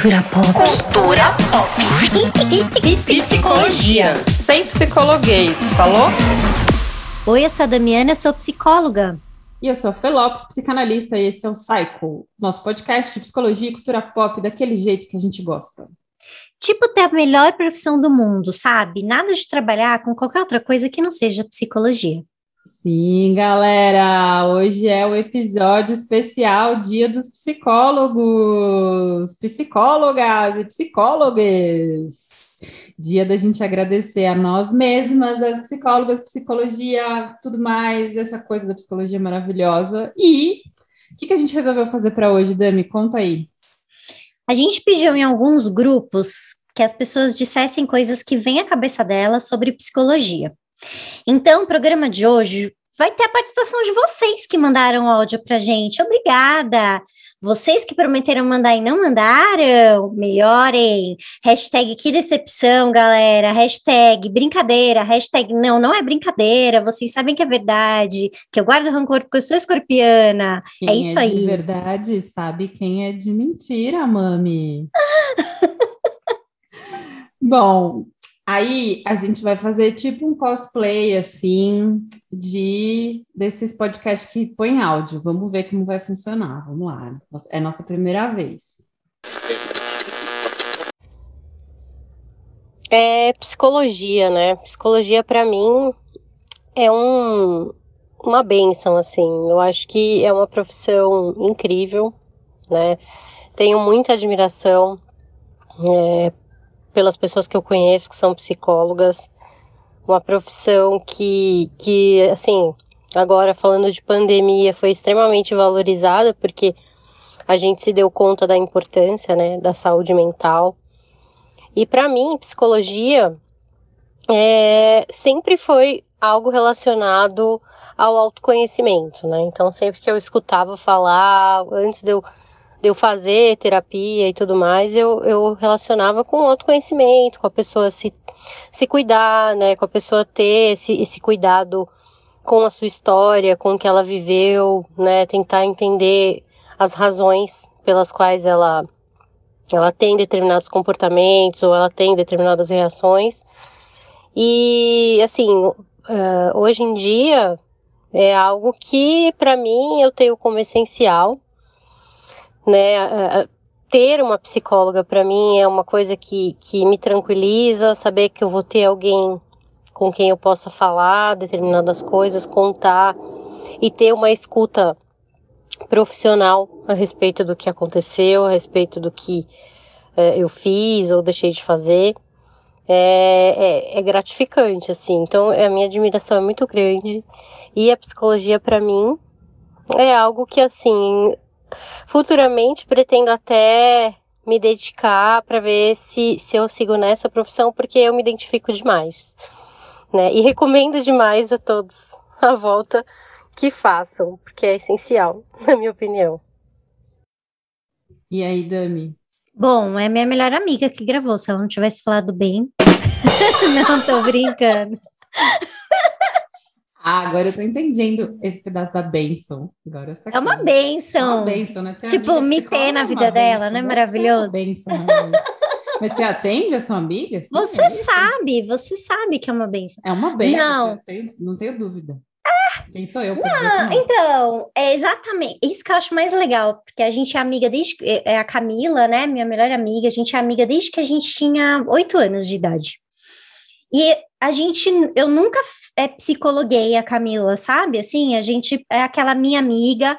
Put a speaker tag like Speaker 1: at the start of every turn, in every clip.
Speaker 1: Cultura pop.
Speaker 2: Cultura pop.
Speaker 3: Psicologia. Sem psicologuês, falou?
Speaker 1: Oi, eu sou a Damiana, eu sou psicóloga.
Speaker 3: E eu sou a Fê Lopes, psicanalista, e esse é o Psycho, nosso podcast de psicologia e cultura pop daquele jeito que a gente gosta.
Speaker 1: Tipo, ter a melhor profissão do mundo, sabe? Nada de trabalhar com qualquer outra coisa que não seja psicologia.
Speaker 3: Sim, galera, hoje é o episódio especial Dia dos Psicólogos, psicólogas e psicólogos. Dia da gente agradecer a nós mesmas, as psicólogas, psicologia, tudo mais, essa coisa da psicologia maravilhosa. E o que, que a gente resolveu fazer para hoje, Dami? Conta aí.
Speaker 1: A gente pediu em alguns grupos que as pessoas dissessem coisas que vêm à cabeça delas sobre psicologia. Então, o programa de hoje vai ter a participação de vocês que mandaram áudio para gente. Obrigada! Vocês que prometeram mandar e não mandaram, melhorem. Hashtag que decepção, galera. Hashtag brincadeira. Hashtag não, não é brincadeira. Vocês sabem que é verdade. Que eu guardo rancor porque eu sou escorpiana.
Speaker 3: Quem
Speaker 1: é isso
Speaker 3: é
Speaker 1: aí.
Speaker 3: de verdade sabe quem é de mentira, mami. Bom, Aí a gente vai fazer tipo um cosplay assim de desses podcasts que põem áudio. Vamos ver como vai funcionar. Vamos lá. É nossa primeira vez.
Speaker 4: É psicologia, né? Psicologia para mim é um, uma benção, assim. Eu acho que é uma profissão incrível, né? Tenho muita admiração é, pelas pessoas que eu conheço que são psicólogas, uma profissão que, que assim, agora falando de pandemia, foi extremamente valorizada porque a gente se deu conta da importância, né, da saúde mental. E para mim, psicologia é, sempre foi algo relacionado ao autoconhecimento, né? Então, sempre que eu escutava falar, antes de eu de eu fazer terapia e tudo mais, eu, eu relacionava com autoconhecimento, com a pessoa se, se cuidar, né? Com a pessoa ter esse, esse cuidado com a sua história, com o que ela viveu, né? Tentar entender as razões pelas quais ela, ela tem determinados comportamentos ou ela tem determinadas reações. E, assim, uh, hoje em dia é algo que, para mim, eu tenho como essencial né? Ter uma psicóloga para mim é uma coisa que, que me tranquiliza, saber que eu vou ter alguém com quem eu possa falar determinadas coisas, contar e ter uma escuta profissional a respeito do que aconteceu, a respeito do que é, eu fiz ou deixei de fazer. É, é, é, gratificante, assim. Então, a minha admiração é muito grande. E a psicologia, para mim, é algo que, assim, futuramente pretendo até me dedicar para ver se, se eu sigo nessa profissão, porque eu me identifico demais. Né? E recomendo demais a todos a volta que façam, porque é essencial, na minha opinião.
Speaker 3: E aí, Dami?
Speaker 1: Bom, é minha melhor amiga que gravou. Se ela não tivesse falado bem. não, tô brincando.
Speaker 3: Ah, agora eu tô entendendo esse pedaço da benção. Agora eu
Speaker 1: é uma benção. É
Speaker 3: uma benção, né? Tem
Speaker 1: tipo, me ter na vida dela, não é maravilhoso?
Speaker 3: É benção, Mas você atende a sua amiga? Sim,
Speaker 1: você é sabe, você sabe que é uma benção.
Speaker 3: É uma benção,
Speaker 1: não.
Speaker 3: Tenho, não tenho dúvida. Quem sou eu?
Speaker 1: Não, então, é exatamente isso que eu acho mais legal, porque a gente é amiga desde. É, é a Camila, né? Minha melhor amiga, a gente é amiga desde que a gente tinha oito anos de idade. E a gente, eu nunca é, psicologuei a Camila, sabe? Assim, a gente é aquela minha amiga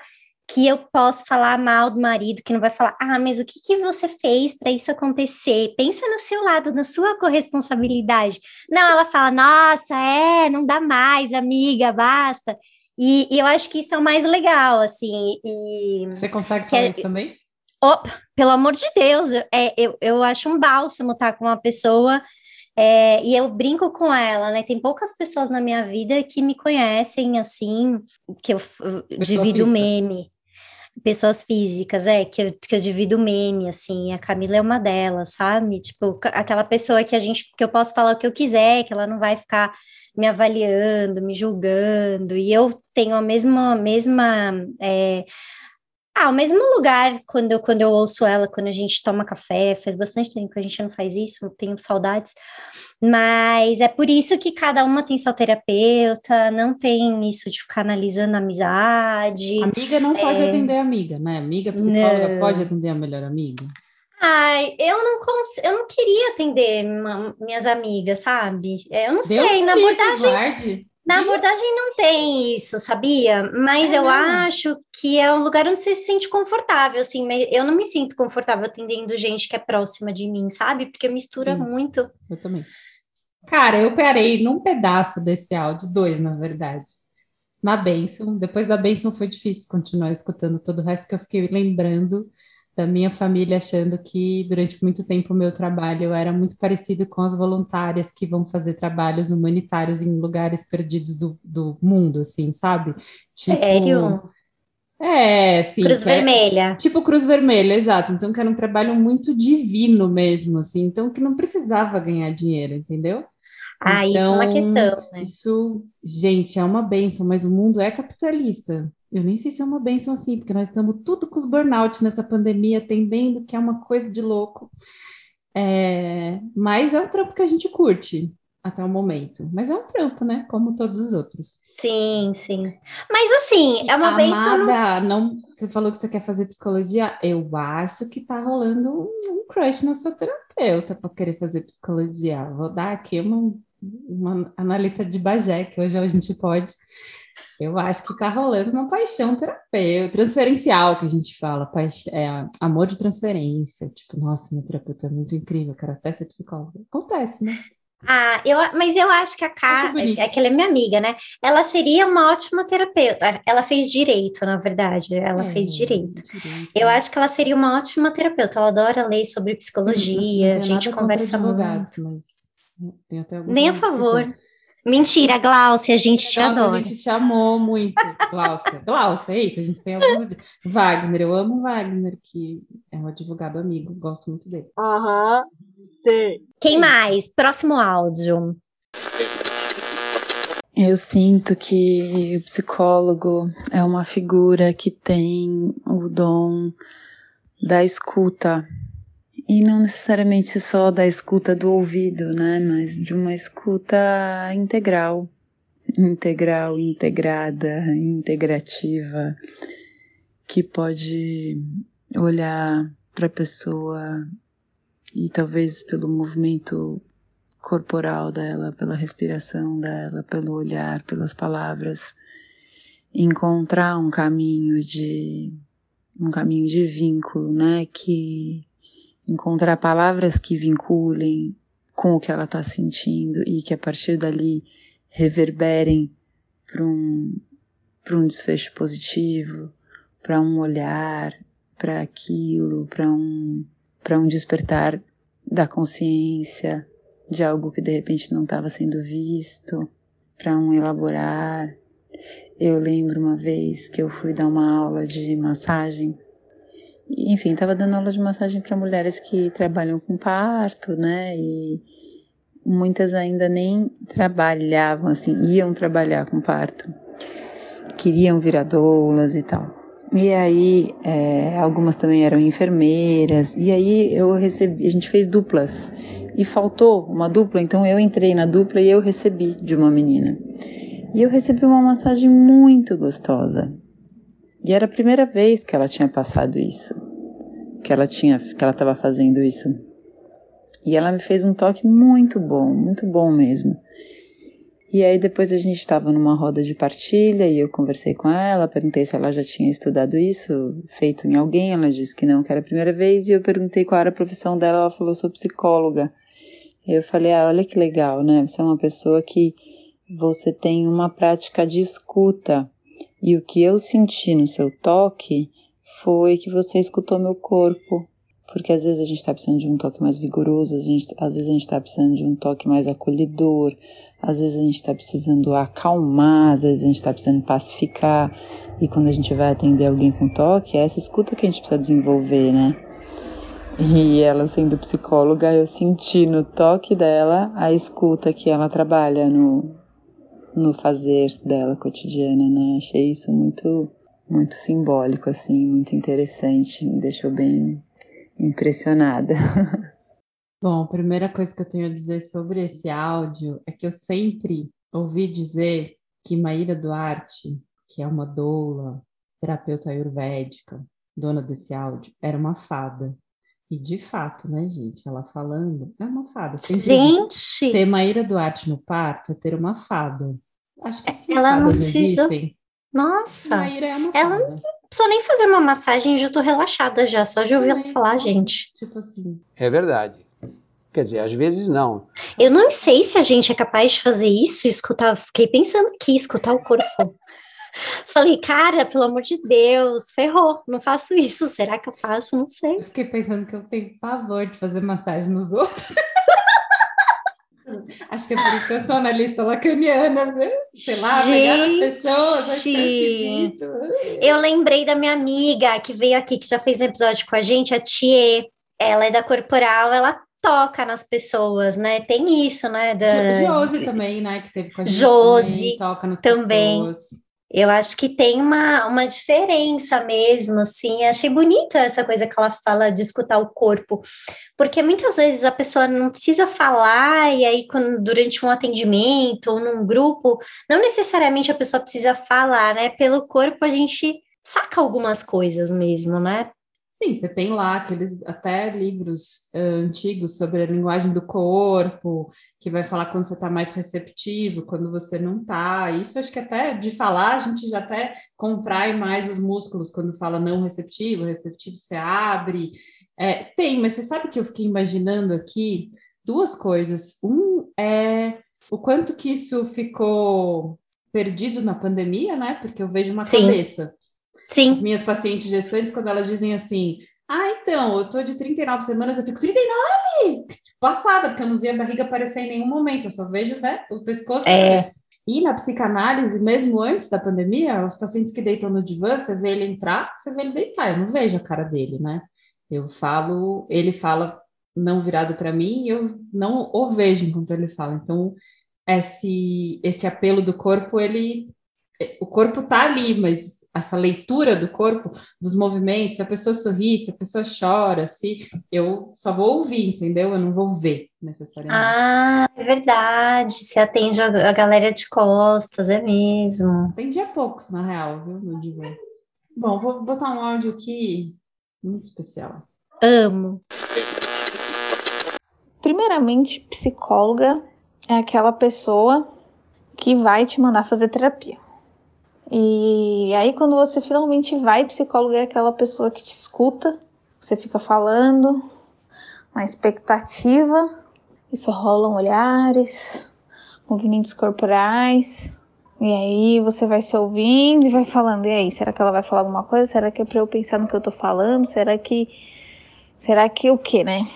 Speaker 1: que eu posso falar mal do marido, que não vai falar, ah, mas o que, que você fez para isso acontecer? Pensa no seu lado, na sua corresponsabilidade. Não, ela fala, nossa, é, não dá mais, amiga, basta. E, e eu acho que isso é o mais legal, assim. E,
Speaker 3: você consegue falar é, isso também?
Speaker 1: Oh, pelo amor de Deus, é, eu, eu acho um bálsamo estar com uma pessoa é, e eu brinco com ela, né? Tem poucas pessoas na minha vida que me conhecem assim, que eu, divido física. meme. Pessoas físicas, é, que eu, que eu divido meme, assim, a Camila é uma delas, sabe? Tipo, aquela pessoa que a gente, que eu posso falar o que eu quiser, que ela não vai ficar me avaliando, me julgando, e eu tenho a mesma, mesma é, Ah, o mesmo lugar quando eu, quando eu ouço ela, quando a gente toma café, faz bastante tempo que a gente não faz isso, tenho saudades. Mas é por isso que cada uma tem seu terapeuta, não tem isso de ficar analisando a amizade.
Speaker 3: Amiga não pode é... atender amiga, né? Amiga psicóloga não. pode atender a melhor amiga.
Speaker 1: Ai, eu não cons... eu não queria atender minhas amigas, sabe? É, eu não sei, na abordagem. Guarde. Na abordagem não tem isso, sabia? Mas é eu acho que é um lugar onde você se sente confortável, assim. Eu não me sinto confortável atendendo gente que é próxima de mim, sabe? Porque mistura Sim, muito.
Speaker 3: Eu também. Cara, eu parei num pedaço desse áudio, dois, na verdade. Na Benção. Depois da Benção foi difícil continuar escutando todo o resto, porque eu fiquei lembrando da minha família achando que durante muito tempo o meu trabalho era muito parecido com as voluntárias que vão fazer trabalhos humanitários em lugares perdidos do, do mundo, assim, sabe?
Speaker 1: Tipo, Sério?
Speaker 3: É, sim.
Speaker 1: Cruz é, Vermelha.
Speaker 3: Tipo Cruz Vermelha, exato. Então, que era um trabalho muito divino mesmo, assim. Então, que não precisava ganhar dinheiro, entendeu?
Speaker 1: Ah, então, isso é uma então, questão, né?
Speaker 3: Isso, gente, é uma benção, mas o mundo é capitalista. Eu nem sei se é uma benção assim, porque nós estamos tudo com os burnout nessa pandemia, atendendo, que é uma coisa de louco. É, mas é um trampo que a gente curte até o momento. Mas é um trampo, né? Como todos os outros.
Speaker 1: Sim, sim. Mas assim, é uma benção.
Speaker 3: Amada, não... Você falou que você quer fazer psicologia? Eu acho que tá rolando um, um crush na sua terapeuta para querer fazer psicologia. Vou dar aqui uma, uma analista de Bagé, que hoje a gente pode. Eu acho que tá rolando uma paixão terapêutica, transferencial que a gente fala, paix... é, amor de transferência. Tipo, nossa, meu terapeuta é muito incrível, quero até ser psicóloga. Acontece, né?
Speaker 1: Ah, eu, mas eu acho que a Ká, é que ela é minha amiga, né? Ela seria uma ótima terapeuta. Ela fez direito, na verdade. Ela é, fez direito. direito. Eu acho que ela seria uma ótima terapeuta. Ela adora ler sobre psicologia. a gente conversa muito. Mas tem até Nem a favor. Mentira, Glaucia, a gente te adora.
Speaker 3: a gente te amou muito, Glaucia. Glaucia, é isso, a gente tem alguns... Wagner, eu amo Wagner, que é um advogado amigo, gosto muito dele.
Speaker 5: Aham, uhum, sim.
Speaker 1: Quem mais? Próximo áudio.
Speaker 6: Eu sinto que o psicólogo é uma figura que tem o dom da escuta, e não necessariamente só da escuta do ouvido, né? Mas de uma escuta integral, integral, integrada, integrativa, que pode olhar para a pessoa e talvez pelo movimento corporal dela, pela respiração dela, pelo olhar, pelas palavras, encontrar um caminho de um caminho de vínculo, né, que encontrar palavras que vinculem com o que ela está sentindo e que a partir dali reverberem para um, um desfecho positivo, para um olhar para aquilo, para um, um despertar da consciência de algo que de repente não estava sendo visto, para um elaborar. Eu lembro uma vez que eu fui dar uma aula de massagem enfim, estava dando aula de massagem para mulheres que trabalham com parto, né? E muitas ainda nem trabalhavam, assim, iam trabalhar com parto, queriam virar doulas e tal. E aí, é, algumas também eram enfermeiras, e aí eu recebi, a gente fez duplas, e faltou uma dupla, então eu entrei na dupla e eu recebi de uma menina. E eu recebi uma massagem muito gostosa, e era a primeira vez que ela tinha passado isso, que ela tinha, que ela estava fazendo isso. E ela me fez um toque muito bom, muito bom mesmo. E aí depois a gente estava numa roda de partilha e eu conversei com ela, perguntei se ela já tinha estudado isso, feito em alguém, ela disse que não, que era a primeira vez, e eu perguntei qual era a profissão dela, ela falou, sou psicóloga. Eu falei, ah, olha que legal, né? Você é uma pessoa que você tem uma prática de escuta e o que eu senti no seu toque foi que você escutou meu corpo. Porque às vezes a gente está precisando de um toque mais vigoroso, às vezes, às vezes a gente está precisando de um toque mais acolhedor, às vezes a gente está precisando acalmar, às vezes a gente está precisando pacificar. E quando a gente vai atender alguém com toque, é essa escuta que a gente precisa desenvolver, né? E ela sendo psicóloga, eu senti no toque dela a escuta que ela trabalha no, no fazer dela cotidiana, né? Achei isso muito muito simbólico, assim, muito interessante, me deixou bem impressionada.
Speaker 3: Bom, a primeira coisa que eu tenho a dizer sobre esse áudio é que eu sempre ouvi dizer que Maíra Duarte, que é uma doula, terapeuta ayurvédica, dona desse áudio, era uma fada. E de fato, né, gente? Ela falando, é uma fada. Sempre
Speaker 1: Gente,
Speaker 3: ter Maíra Duarte no parto é ter uma fada. Acho que se
Speaker 1: Ela não
Speaker 3: fadas
Speaker 1: precisa-
Speaker 3: existem,
Speaker 1: nossa,
Speaker 3: Maíra é uma
Speaker 1: Ela não precisa nem fazer uma massagem, já tô relaxada já, só de ouvir ela falar, gente.
Speaker 3: Tipo assim,
Speaker 7: É verdade. Quer dizer, às vezes não.
Speaker 1: Eu não sei se a gente é capaz de fazer isso, escutar, fiquei pensando aqui, escutar o corpo. Falei, cara, pelo amor de Deus, ferrou, não faço isso. Será que eu faço? Não sei.
Speaker 3: eu fiquei pensando que eu tenho pavor de fazer massagem nos outros. Acho que é por isso que eu sou analista lacaniana, né? Sei lá, pegar as pessoas, acho é esquisito.
Speaker 1: Eu lembrei da minha amiga que veio aqui, que já fez um episódio com a gente, a Thier. Ela é da corporal, ela toca nas pessoas, né? Tem isso, né? Da...
Speaker 3: Jo- Josi também, né? Que teve com a gente
Speaker 1: Josi
Speaker 3: também, toca nas
Speaker 1: também.
Speaker 3: pessoas.
Speaker 1: Eu acho que tem uma, uma diferença mesmo, assim. Achei bonita essa coisa que ela fala de escutar o corpo, porque muitas vezes a pessoa não precisa falar, e aí, quando, durante um atendimento ou num grupo, não necessariamente a pessoa precisa falar, né? Pelo corpo a gente saca algumas coisas mesmo, né?
Speaker 3: Sim, você tem lá aqueles até livros eh, antigos sobre a linguagem do corpo, que vai falar quando você está mais receptivo, quando você não está. Isso acho que até de falar a gente já até contrai mais os músculos quando fala não receptivo, receptivo você abre. É, tem, mas você sabe que eu fiquei imaginando aqui duas coisas. Um é o quanto que isso ficou perdido na pandemia, né? Porque eu vejo uma
Speaker 1: Sim.
Speaker 3: cabeça as
Speaker 1: Sim,
Speaker 3: minhas pacientes gestantes, quando elas dizem assim, ah, então, eu tô de 39 semanas, eu fico, 39? Passada, porque eu não vi a barriga aparecer em nenhum momento, eu só vejo, né, o pescoço. e
Speaker 1: É.
Speaker 3: E na psicanálise, mesmo antes da pandemia, os pacientes que deitam no divã, você vê ele entrar, você vê ele deitar, eu não vejo a cara dele, né? Eu falo, ele fala não virado para mim, eu não o vejo enquanto ele fala. Então, esse, esse apelo do corpo, ele o corpo tá ali, mas essa leitura do corpo, dos movimentos, se a pessoa sorri, se a pessoa chora, se eu só vou ouvir, entendeu? Eu não vou ver necessariamente.
Speaker 1: Ah, é verdade. Você atende a, a galera de costas, é mesmo.
Speaker 3: Tem dia poucos, na real, viu, no divã. Bom, vou botar um áudio aqui muito especial.
Speaker 1: Amo.
Speaker 8: Primeiramente, psicóloga é aquela pessoa que vai te mandar fazer terapia. E aí, quando você finalmente vai, psicóloga é aquela pessoa que te escuta, você fica falando, na expectativa, e só rolam olhares, movimentos corporais. E aí você vai se ouvindo e vai falando, e aí, será que ela vai falar alguma coisa? Será que é pra eu pensar no que eu tô falando? Será que. Será que o quê, né?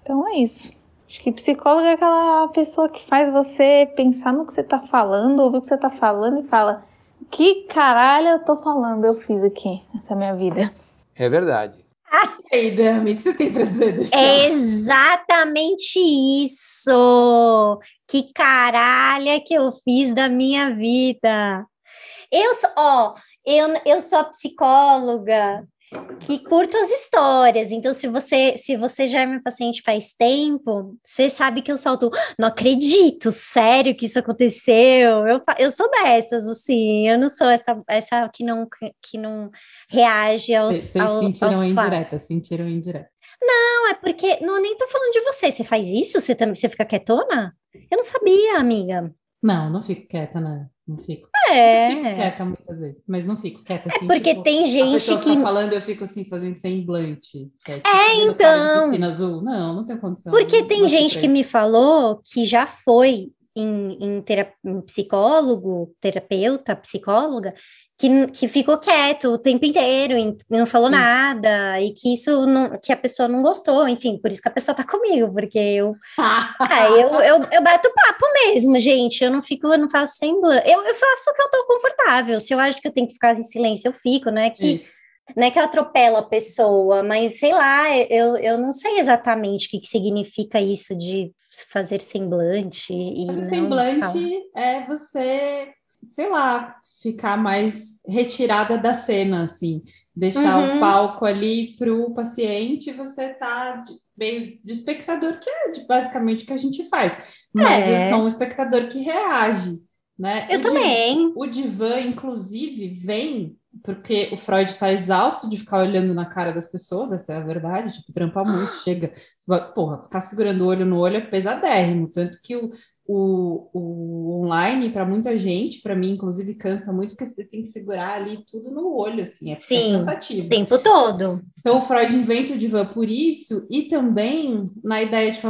Speaker 8: Então é isso. Acho que psicólogo é aquela pessoa que faz você pensar no que você tá falando, ouvir o que você tá falando e fala: Que caralho eu tô falando, eu fiz aqui nessa minha vida.
Speaker 7: É verdade.
Speaker 3: E aí, Dami, o que você tem para dizer desse
Speaker 1: É exatamente isso. Que caralha que eu fiz da minha vida. Eu sou, ó, eu, eu sou a psicóloga que curto as histórias. Então, se você, se você já é meu paciente faz tempo, você sabe que eu solto, não acredito, sério que isso aconteceu. Eu, eu sou dessas, assim, eu não sou essa, essa que não que não reage aos,
Speaker 3: Vocês
Speaker 1: ao-
Speaker 3: sentiram
Speaker 1: aos
Speaker 3: indireta,
Speaker 1: fatos.
Speaker 3: sentiram indireta.
Speaker 1: Não, é porque não nem tô falando de você. Você faz isso? Você também você fica quietona? Eu não sabia, amiga.
Speaker 3: Não, não fico quieta, né? Não fico.
Speaker 1: É.
Speaker 3: Eu fico quieta muitas vezes, mas não fico quieta assim.
Speaker 1: Porque
Speaker 3: tipo,
Speaker 1: tem gente que.
Speaker 3: falando, eu fico assim, fazendo semblante. É, tipo,
Speaker 1: É, então.
Speaker 3: azul. Não, não tenho condição.
Speaker 1: Porque
Speaker 3: não
Speaker 1: tem gente que me falou que já foi em, em, tera- em psicólogo, terapeuta, psicóloga, que, que ficou quieto o tempo inteiro e não falou
Speaker 3: Sim.
Speaker 1: nada, e que isso não, que a pessoa não gostou, enfim, por isso que a pessoa tá comigo, porque eu Ah, eu, eu, eu bato papo mesmo, gente. Eu não fico, eu não faço semblante. Eu, eu faço o que eu tô confortável. Se eu acho que eu tenho que ficar em silêncio, eu fico, né? Que,
Speaker 3: Isso.
Speaker 1: Não é que eu atropelo a pessoa, mas sei lá, eu, eu não sei exatamente o que, que significa isso de fazer semblante e
Speaker 3: Fazer semblante
Speaker 1: falar.
Speaker 3: é você sei lá, ficar mais retirada da cena, assim, deixar
Speaker 1: Uhum.
Speaker 3: o palco ali para o paciente, você tá meio de espectador, que é basicamente o que a gente faz. Mas
Speaker 1: É.
Speaker 3: eu sou um espectador que reage, né?
Speaker 1: Eu
Speaker 3: O
Speaker 1: também.
Speaker 3: O divã, inclusive, vem porque o Freud está exausto de ficar olhando na cara das pessoas, essa é a verdade, tipo, trampa muito, chega, porra, ficar segurando o olho no olho é pesadérrimo, tanto que o, o, o online, para muita gente, para mim, inclusive, cansa muito, porque você tem que segurar ali tudo no olho, assim, é,
Speaker 1: Sim,
Speaker 3: cansativo.
Speaker 1: O tempo todo.
Speaker 3: Então, o Freud inventa o divã por isso, e também na ideia de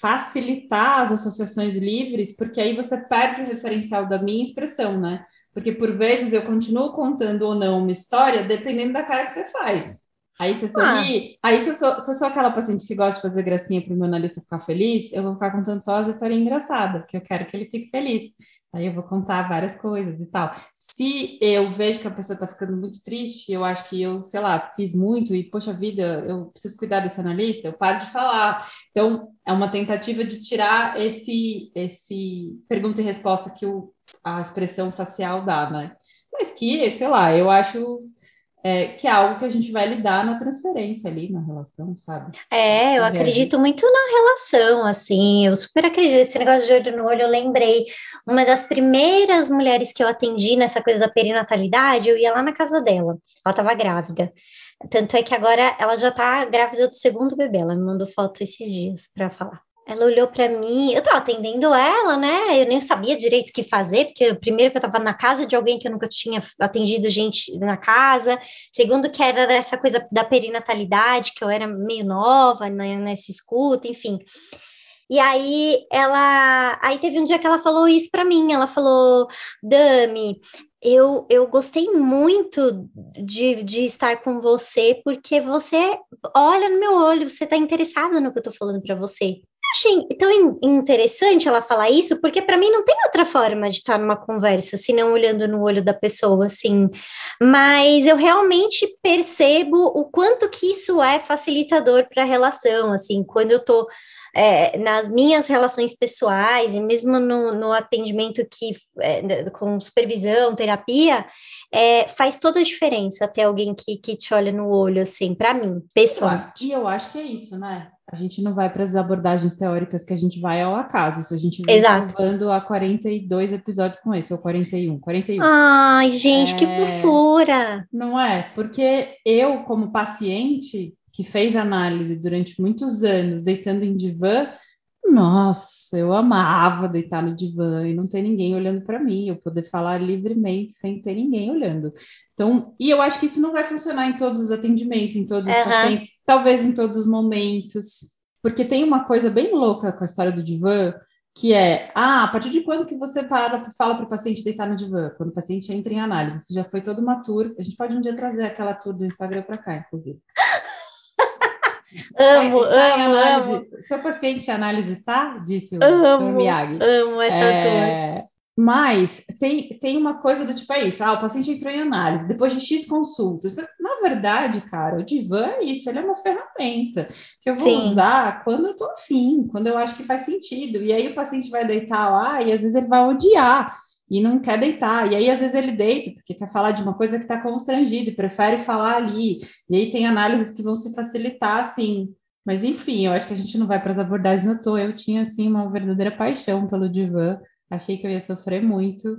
Speaker 3: facilitar as associações livres, porque aí você perde o referencial da minha expressão, né? Porque por vezes eu continuo contando ou não uma história, dependendo da cara que você faz. Aí você sorri, aí se eu, sou, se eu sou aquela paciente que gosta de fazer gracinha para o meu analista ficar feliz, eu vou ficar contando só as histórias engraçadas, porque eu quero que ele fique feliz. Aí eu vou contar várias coisas e tal. Se eu vejo que a pessoa está ficando muito triste, eu acho que eu, sei lá, fiz muito e, poxa vida, eu preciso cuidar desse analista, eu paro de falar. Então, é uma tentativa de tirar esse, esse pergunta e resposta que o, a expressão facial dá, né? Mas que, sei lá, eu acho é, que é algo que a gente vai lidar na transferência ali, na relação, sabe?
Speaker 1: É, eu acredito muito na relação, assim, eu super acredito. Esse negócio de olho no olho, eu lembrei. Uma das primeiras mulheres que eu atendi nessa coisa da perinatalidade, eu ia lá na casa dela. Ela estava grávida. Tanto é que agora ela já tá grávida do segundo bebê. Ela me mandou foto esses dias para falar. Ela olhou para mim, eu tava atendendo ela, né? Eu nem sabia direito o que fazer, porque primeiro que eu tava na casa de alguém que eu nunca tinha atendido gente na casa, segundo que era essa coisa da perinatalidade, que eu era meio nova né, nessa escuta, enfim. E aí ela, aí teve um dia que ela falou isso para mim, ela falou, Dami, eu, eu gostei muito de, de estar com você, porque você olha no meu olho, você está interessada no que eu estou falando para você. Achei tão in- interessante ela falar isso, porque para mim não tem outra forma de estar numa conversa, senão olhando no olho da pessoa, assim. Mas eu realmente percebo o quanto que isso é facilitador para a relação, assim, quando eu tô é, nas minhas relações pessoais e mesmo no, no atendimento que é, com supervisão, terapia, é, faz toda a diferença ter alguém que, que te olha no olho, assim, para mim, pessoal.
Speaker 3: E eu acho que é isso, né? A gente não vai para as abordagens teóricas que a gente vai ao acaso. Isso a gente vem provando há 42 episódios com esse, ou 41, 41.
Speaker 1: Ai, gente, que
Speaker 3: É.
Speaker 1: fofura!
Speaker 3: Não é? Porque eu, como paciente que fez análise durante muitos anos, deitando em divã, nossa, eu amava deitar no divã e não ter ninguém olhando para mim, eu poder falar livremente sem ter ninguém olhando. Então, e eu acho que isso não vai funcionar em todos os atendimentos, em todos os
Speaker 1: Aham.
Speaker 3: pacientes, talvez em todos os momentos, porque tem uma coisa bem louca com a história do divã, que é, ah, a partir de quando que você para, fala para o paciente deitar no divã? Quando o paciente entra em análise. Isso já foi toda uma tour. A gente pode um dia trazer aquela tour do Instagram para cá, inclusive.
Speaker 1: Amo,
Speaker 3: Está
Speaker 1: amo, amo,
Speaker 3: Seu paciente em análise está? Disse o
Speaker 1: amo,
Speaker 3: Miyagi.
Speaker 1: amo essa.
Speaker 3: É, Mas tem, tem uma coisa do tipo, é isso, ah, o paciente entrou em análise, depois de X consultas. Na verdade, cara, o divã é isso, ele é uma ferramenta que eu vou
Speaker 1: Sim.
Speaker 3: usar quando eu tô afim, quando eu acho que faz sentido. E aí o paciente vai deitar lá e às vezes ele vai odiar e não quer deitar. E aí às vezes ele deita porque quer falar de uma coisa que está constrangido e prefere falar ali. E aí tem análises que vão se facilitar, assim. Mas enfim, eu acho que a gente não vai para as abordagens à toa. Eu tinha assim uma verdadeira paixão pelo divã. Achei que eu ia sofrer muito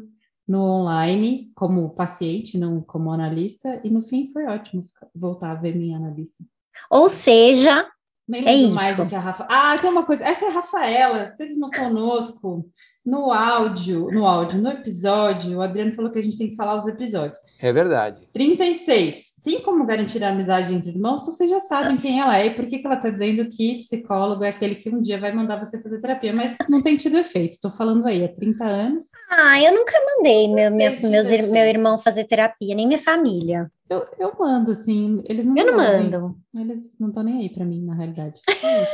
Speaker 3: no online como paciente, não como analista, e no fim foi ótimo voltar a ver minha analista.
Speaker 1: Ou seja,
Speaker 3: Nem
Speaker 1: É
Speaker 3: lembro mais
Speaker 1: isso.
Speaker 3: do que a Rafa. Ah, tem uma coisa. Essa é a Rafaela, esteve no conosco no áudio, no áudio, no episódio. O Adriano falou que a gente tem que falar os episódios.
Speaker 7: É verdade.
Speaker 3: 36. Tem como garantir a amizade entre irmãos? Então vocês já sabem quem ela é e por que, que ela está dizendo que psicólogo é aquele que um dia vai mandar você fazer terapia, mas não tem tido efeito. Estou falando aí há 30 anos.
Speaker 1: ah, eu nunca mandei meu,
Speaker 3: Entendi,
Speaker 1: meus meu irmão fazer terapia, nem minha família.
Speaker 3: Eu, eu mando, assim. Eles não
Speaker 1: Eu não mando.
Speaker 3: Eles não estão nem aí para mim, na realidade. É.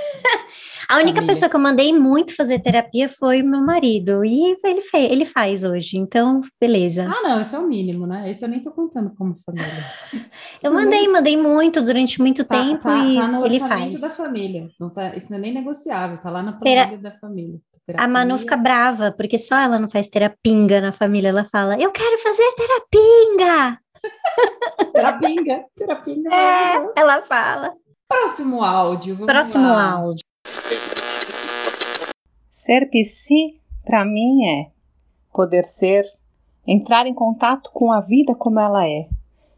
Speaker 1: A única
Speaker 3: Família.
Speaker 1: pessoa que eu mandei muito fazer terapia foi meu marido, e ele, fe ele faz hoje, então, beleza.
Speaker 3: Ah, não, esse é o mínimo, né? Esse eu nem tô contando como família.
Speaker 1: eu mandei, mandei muito durante muito
Speaker 3: Tá,
Speaker 1: tempo
Speaker 3: tá,
Speaker 1: e
Speaker 3: tá no
Speaker 1: ele
Speaker 3: orçamento
Speaker 1: faz.
Speaker 3: da família. Não tá, isso não é nem negociável, tá lá na
Speaker 1: Tera-
Speaker 3: planilha da família.
Speaker 1: A Manu fica brava, porque só ela não faz terapinga na família. Ela fala, eu quero fazer terapinga.
Speaker 3: Terapinga, terapinga.
Speaker 1: É, ela fala.
Speaker 3: Próximo áudio. vamos
Speaker 1: Próximo
Speaker 3: lá.
Speaker 1: áudio.
Speaker 9: Ser psi, para mim, é poder ser, entrar em contato com a vida como ela é,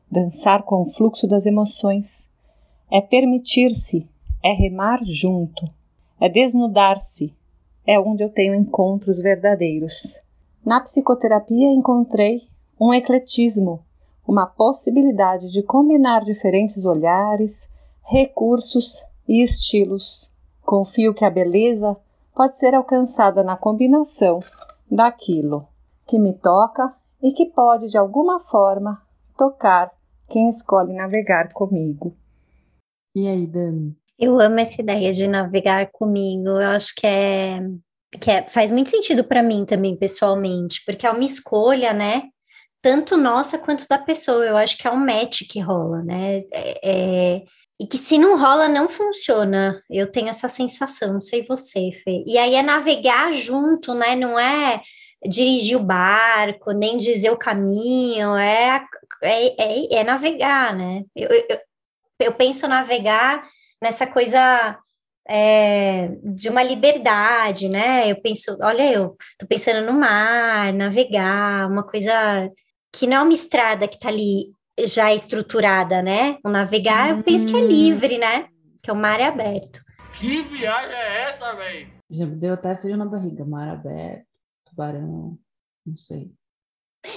Speaker 9: dançar com o fluxo das emoções, é permitir-se, é remar junto, é desnudar-se, é onde eu tenho encontros verdadeiros. Na psicoterapia encontrei um ecletismo, uma possibilidade de combinar diferentes olhares, recursos e estilos. Confio que a beleza pode ser alcançada na combinação daquilo que me toca e que pode, de alguma forma, tocar quem escolhe navegar comigo.
Speaker 3: E aí, Dami?
Speaker 1: Eu amo essa ideia de navegar comigo. Eu acho que é que é, faz muito sentido para mim também, pessoalmente, porque é uma escolha, né? Tanto nossa quanto da pessoa. Eu acho que é um match que rola, né? É, é, e que se não rola, não funciona. Eu tenho essa sensação, não sei você, Fê. E aí é navegar junto, né? Não é dirigir o barco, nem dizer o caminho, é, é, é, é navegar, né? Eu, eu, eu penso navegar nessa coisa é, de uma liberdade, né? Eu penso, olha, eu tô pensando no mar, navegar, uma coisa que não é uma estrada que tá ali já estruturada, né? O navegar, eu penso que é livre, né? Que o mar é aberto.
Speaker 2: Que viagem é essa, velho?
Speaker 3: Já me deu até frio na barriga. Mar aberto, tubarão, não sei.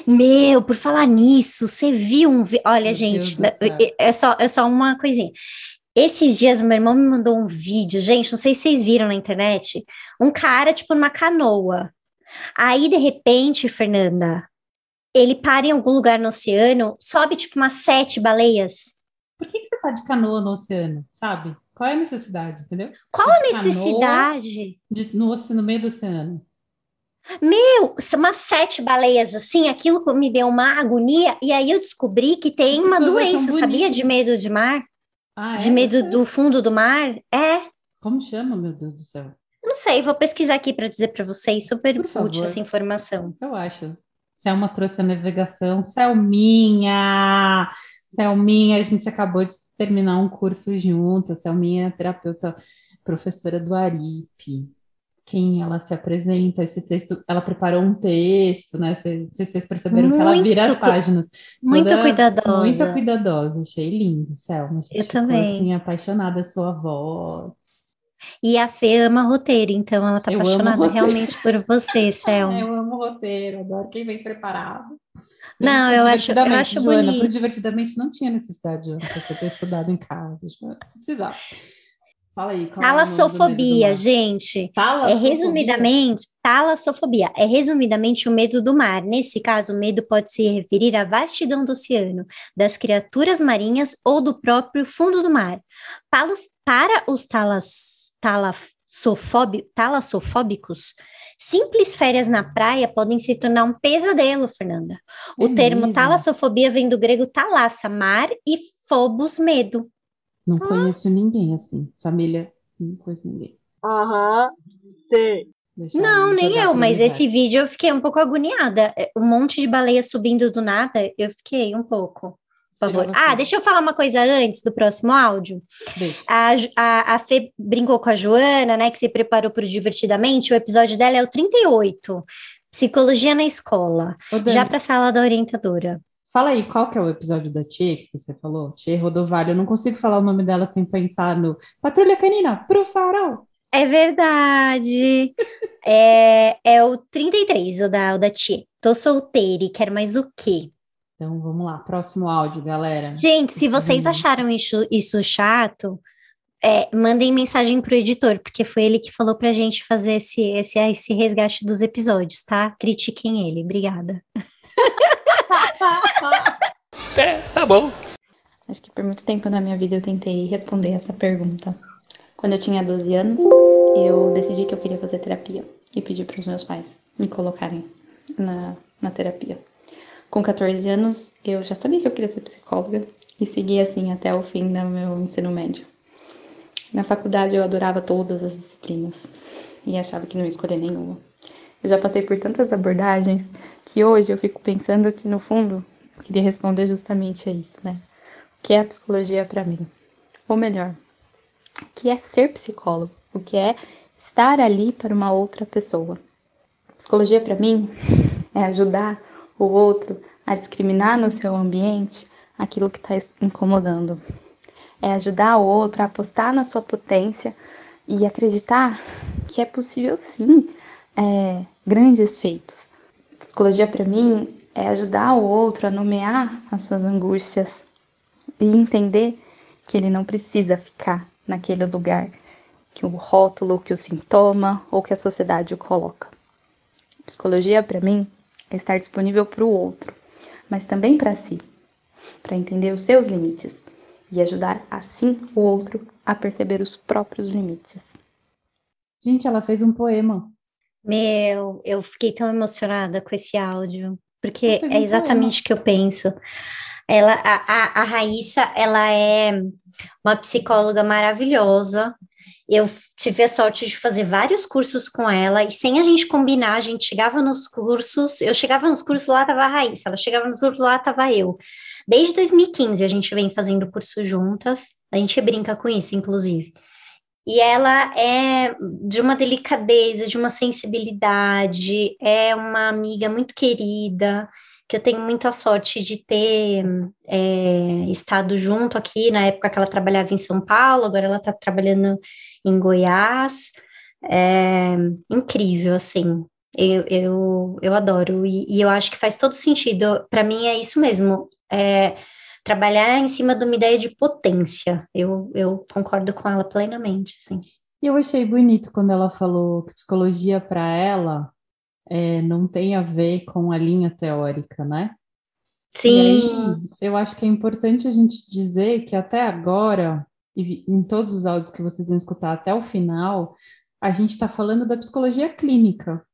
Speaker 1: Meu, por falar nisso, você viu um. vi- Olha,
Speaker 3: Meu
Speaker 1: gente, é só, é só uma coisinha. Esses dias, meu irmão me mandou um vídeo, gente, não sei se vocês viram na internet, um cara, tipo, numa canoa. Aí, de repente, Fernanda, ele para em algum lugar no oceano, sobe, tipo, umas sete baleias.
Speaker 3: Por que, que você tá de canoa no oceano, sabe? Qual é a necessidade, entendeu?
Speaker 1: Qual a
Speaker 3: De canoa?
Speaker 1: necessidade?
Speaker 3: De, no, no meio do oceano.
Speaker 1: Meu, umas sete baleias assim, aquilo me deu uma agonia, e aí eu descobri que tem
Speaker 3: As
Speaker 1: uma doença, sabia? De medo de mar,
Speaker 3: Ah,
Speaker 1: de
Speaker 3: é?
Speaker 1: medo do fundo do mar. É,
Speaker 3: Como chama, meu Deus do céu?
Speaker 1: não sei, vou pesquisar aqui para dizer para vocês, super
Speaker 3: Por
Speaker 1: útil
Speaker 3: favor.
Speaker 1: essa informação.
Speaker 3: Eu acho. Selma trouxe a navegação. Selminha! Selminha, a gente acabou de terminar um curso junto. Selminha é terapeuta, professora do Aripe. Quem ela se apresenta, esse texto, ela preparou um texto, né? Vocês, vocês perceberam que ela vira as
Speaker 1: Muito
Speaker 3: páginas.
Speaker 1: Muito
Speaker 3: toda-
Speaker 1: cuidadosa.
Speaker 3: Muito cuidadosa, achei lindo, Selma. A
Speaker 1: Eu
Speaker 3: ficou,
Speaker 1: também.
Speaker 3: assim, apaixonada da sua voz.
Speaker 1: E a Fê ama roteiro, então ela tá
Speaker 3: Eu
Speaker 1: apaixonada realmente por você, Selma.
Speaker 3: eu amo roteiro, adoro quem vem preparado.
Speaker 1: Não, eu acho- eu acho
Speaker 3: Joana,
Speaker 1: bonito.
Speaker 3: pro Divertidamente não tinha necessidade, pra você ter estudado em casa. Não precisava. Fala aí, qual é
Speaker 1: Talassofobia,
Speaker 3: mar?
Speaker 1: gente. É
Speaker 3: Talassofobia?
Speaker 1: resumidamente, talassofobia é resumidamente o medo do mar. Nesse caso, o medo pode se referir à vastidão do oceano, das criaturas marinhas ou do próprio fundo do mar. Para os, para os talas, talassofóbi- talassofóbicos, simples férias na praia podem se tornar um pesadelo, Fernanda. O
Speaker 3: É
Speaker 1: termo
Speaker 3: mesmo?
Speaker 1: talassofobia vem do grego talassa, mar, e phobos, medo.
Speaker 3: Não conheço ninguém assim. Família, não conheço ninguém.
Speaker 5: Aham, sei.
Speaker 3: Deixa
Speaker 1: Não, nem eu, mas esse vídeo eu fiquei um pouco agoniada. É, Um monte de baleia subindo do nada, eu fiquei um pouco. Por favor. Ah, deixa eu falar uma coisa antes do próximo áudio. A, a, a Fê brincou com a Joana, né, que se preparou para o Divertidamente. O episódio dela é o 38, Psicologia na Escola,
Speaker 3: Ô,
Speaker 1: já para a sala da orientadora.
Speaker 3: Fala aí, qual que é o episódio da Tia que você falou? Tia Rodovalho. Eu não consigo falar o nome dela sem pensar no Patrulha Canina, pro farol.
Speaker 1: É verdade. é, é o 33, o da, o da Tia. Tô solteira e quero mais o quê?
Speaker 3: Então, vamos lá. Próximo áudio, galera.
Speaker 1: Gente, se vocês
Speaker 3: Sim.
Speaker 1: acharam isso, isso chato, é, mandem mensagem pro editor, porque foi ele que falou pra gente fazer esse, esse, esse resgate dos episódios, tá? Critiquem ele, obrigada.
Speaker 2: É, tá bom.
Speaker 10: Acho que por muito tempo na minha vida eu tentei responder essa pergunta. Quando eu tinha 12 anos, eu decidi que eu queria fazer terapia e pedi para os meus pais me colocarem na, na terapia. Com 14 anos, eu já sabia que eu queria ser psicóloga e segui assim até o fim do meu ensino médio. Na faculdade eu adorava todas as disciplinas. e achava que não ia escolher nenhuma. Eu já passei por tantas abordagens que hoje eu fico pensando que, no fundo, eu queria responder justamente a isso, né? O que é a psicologia para mim? Ou melhor, o que é ser psicólogo? O que é estar ali para uma outra pessoa? Psicologia para mim é ajudar o outro a discriminar no seu ambiente aquilo que está incomodando. É ajudar o outro a apostar na sua potência e acreditar que é possível sim é, grandes feitos. Psicologia para mim é ajudar o outro a nomear as suas angústias e entender que ele não precisa ficar naquele lugar que o rótulo, que o sintoma ou que a sociedade o coloca. Psicologia para mim é estar disponível para o outro, mas também para si, para entender os seus limites e ajudar assim o outro a perceber os próprios limites.
Speaker 3: Gente, ela fez um poema.
Speaker 1: Meu, eu fiquei tão emocionada com esse áudio, porque é exatamente o que eu penso. Ela, a, a, a Raíssa, ela é uma psicóloga maravilhosa. Eu tive a sorte de fazer vários cursos com ela, e sem a gente combinar, a gente chegava nos cursos, eu chegava nos cursos, lá tava a Raíssa, ela chegava nos cursos, lá tava eu. Desde 2015 a gente vem fazendo curso juntas, a gente brinca com isso, inclusive. E ela é de uma delicadeza, de uma sensibilidade, é uma amiga muito querida, que eu tenho muita sorte de ter é, estado junto aqui, na época que ela trabalhava em São Paulo, agora ela está trabalhando em Goiás. É incrível, assim. Eu, eu, eu adoro, e, e eu acho que faz todo sentido. Para mim é isso mesmo. É, trabalhar em cima de uma ideia de potência. Eu, eu concordo com ela plenamente, sim.
Speaker 3: E eu achei bonito quando ela falou que psicologia para ela é, não tem a ver com a linha teórica, né?
Speaker 1: Sim.
Speaker 3: Aí, eu acho que é importante a gente dizer que até agora, e em todos os áudios que vocês vão escutar até o final, a gente está falando da psicologia clínica,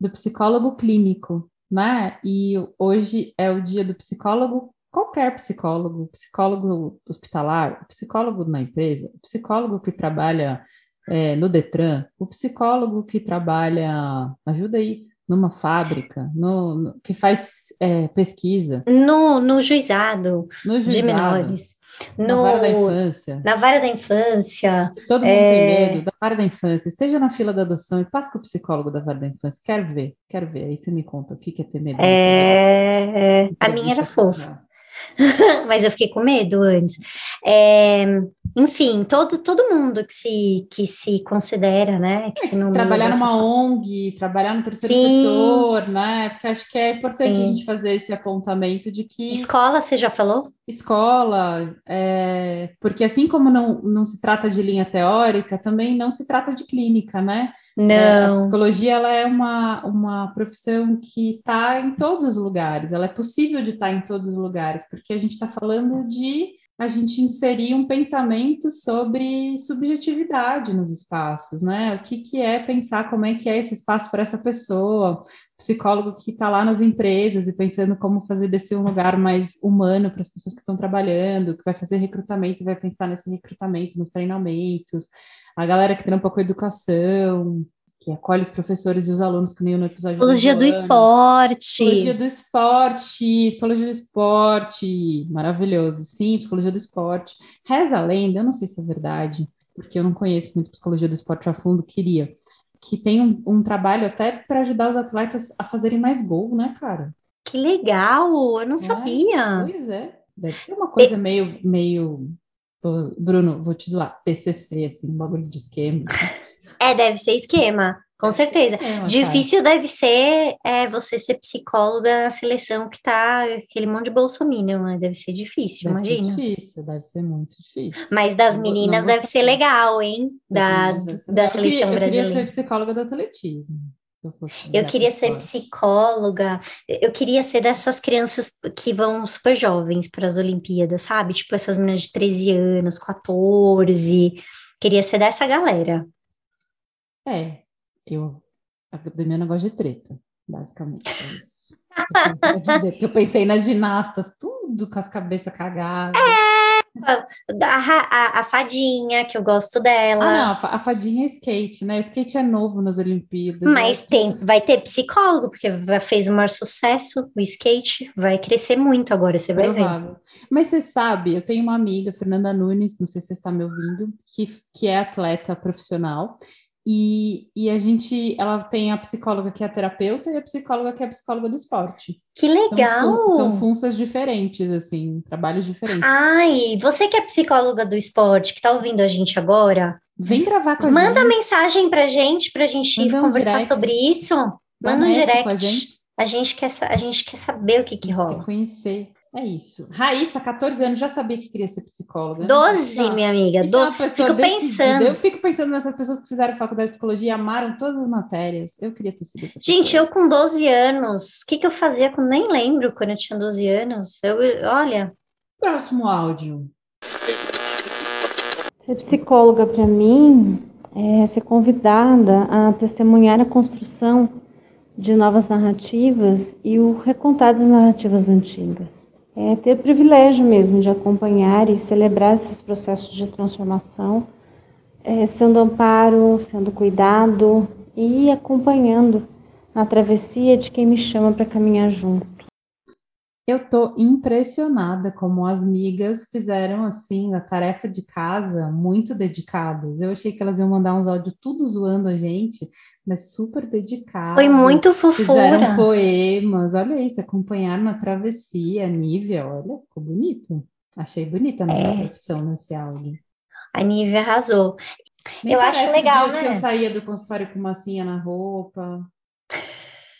Speaker 3: do psicólogo clínico, né? E hoje é o dia do psicólogo, qualquer psicólogo, psicólogo hospitalar, psicólogo na empresa, psicólogo que trabalha é, no Detran, o psicólogo que trabalha, ajuda aí, numa fábrica, no, no que faz é, pesquisa.
Speaker 1: No, no juizado,
Speaker 3: no juizado
Speaker 1: de menores.
Speaker 3: Na no, vara da infância.
Speaker 1: Na vara da infância.
Speaker 3: Todo mundo é... tem medo da vara da infância. Esteja na fila da adoção e passe com o psicólogo da vara da infância. Quero ver, quero ver. Aí você me conta o que é ter medo.
Speaker 1: É... A minha era fofa. Mas eu fiquei com medo antes. É, enfim, todo, todo mundo que se, que se considera, né? Que se
Speaker 3: não trabalhar numa ONG, trabalhar no terceiro Sim. setor, né? Porque acho que é importante Sim. a gente fazer esse apontamento de que.
Speaker 1: Escola, você já falou?
Speaker 3: Escola, é... porque assim como não, não se trata de linha teórica, também não se trata de clínica, né?
Speaker 1: Não.
Speaker 3: É, a psicologia ela é uma, uma profissão que está em todos os lugares, ela é possível de estar tá em todos os lugares, porque a gente está falando de a gente inserir um pensamento sobre subjetividade nos espaços, né? O que, que é pensar como é que é esse espaço para essa pessoa, psicólogo que está lá nas empresas e pensando como fazer desse um lugar mais humano para as pessoas que estão trabalhando, que vai fazer recrutamento e vai pensar nesse recrutamento, nos treinamentos, a galera que trampa com educação, que acolhe os professores e os alunos, que nem no episódio
Speaker 1: Psicologia do, do esporte.
Speaker 3: Psicologia do esporte, psicologia do esporte, maravilhoso. Sim, psicologia do esporte. Reza a lenda, eu não sei se é verdade, porque eu não conheço muito psicologia do esporte a fundo, queria. Que tem um, um trabalho até para ajudar os atletas a fazerem mais gol, né, cara?
Speaker 1: Que legal, eu não é, sabia.
Speaker 3: Pois é, deve ser uma coisa meio, meio Bruno, vou te zoar, TCC, assim, um bagulho de esquema.
Speaker 1: É, deve ser esquema, com certeza. Esquema, Difícil deve ser é, você ser psicóloga na seleção que tá aquele monte de bolsominion, né? Deve ser difícil,
Speaker 3: deve
Speaker 1: imagina.
Speaker 3: Ser difícil, deve ser muito difícil.
Speaker 1: Mas das meninas deve ser legal, hein? Da, da seleção
Speaker 3: eu
Speaker 1: brasileira. Eu
Speaker 3: queria ser psicóloga do atletismo.
Speaker 1: Eu, eu queria ser psicóloga, eu queria ser dessas crianças que vão super jovens para as Olimpíadas, sabe? Tipo essas meninas de 13 anos, 14. Queria ser dessa galera.
Speaker 3: É, eu. A academia não gosta de treta, basicamente. É isso. eu, dizer, eu pensei nas ginastas, tudo com as cabeças cagadas.
Speaker 1: É, A, a, a fadinha, que eu gosto dela.
Speaker 3: Ah, não, a a fadinha é skate, né? O skate é novo nas Olimpíadas.
Speaker 1: Mas
Speaker 3: né?
Speaker 1: tem, vai ter psicólogo, porque fez o maior sucesso, o skate vai crescer muito agora, você vai ver.
Speaker 3: Mas você sabe, eu tenho uma amiga, Fernanda Nunes, não sei se você está me ouvindo, que, que é atleta profissional. E, e a gente, ela tem a psicóloga que é a terapeuta e a psicóloga que é a psicóloga do esporte.
Speaker 1: Que
Speaker 3: São,
Speaker 1: legal!
Speaker 3: fun- são funções diferentes, assim, trabalhos diferentes.
Speaker 1: Ai, você que é psicóloga do esporte, que tá ouvindo a gente agora,
Speaker 3: Vem gravar com a
Speaker 1: manda
Speaker 3: gente.
Speaker 1: mensagem pra gente, pra gente
Speaker 3: Manda um
Speaker 1: conversar
Speaker 3: direct.
Speaker 1: sobre isso. Manda um direct.
Speaker 3: a gente.
Speaker 1: A gente quer, a gente quer saber o que que rola.
Speaker 3: quer conhecer. É isso. Raíssa, 14 anos, já sabia que queria ser psicóloga. né?
Speaker 1: 12,
Speaker 3: Isso é-
Speaker 1: minha amiga.
Speaker 3: isso
Speaker 1: do-
Speaker 3: é
Speaker 1: Fico
Speaker 3: decidida.
Speaker 1: pensando.
Speaker 3: Eu fico pensando nessas pessoas que fizeram faculdade de psicologia e amaram todas as matérias. Eu queria ter sido essa pessoa.
Speaker 1: Gente, eu com 12 anos, o que que eu fazia? com nem lembro quando eu tinha 12 anos. Eu, olha,
Speaker 3: Próximo áudio.
Speaker 11: Ser psicóloga para mim é ser convidada a testemunhar a construção de novas narrativas e o recontar das narrativas antigas. É ter o privilégio mesmo de acompanhar e celebrar esses processos de transformação, é, sendo amparo, sendo cuidado e acompanhando a travessia de quem me chama para caminhar junto.
Speaker 3: Eu tô impressionada como as migas fizeram assim a tarefa de casa muito dedicadas. Eu achei que elas iam mandar uns áudios tudo zoando a gente, mas super dedicadas.
Speaker 1: foi muito
Speaker 3: Fizeram
Speaker 1: fofura.
Speaker 3: poemas, olha isso, acompanharam na travessia, Nívia, olha, ficou bonito. Achei bonita a nossa
Speaker 1: É.
Speaker 3: profissão nesse áudio.
Speaker 1: A Nívia arrasou.
Speaker 3: Nem
Speaker 1: Eu acho legal,
Speaker 3: dias que
Speaker 1: né?
Speaker 3: eu saía do consultório com massinha na roupa,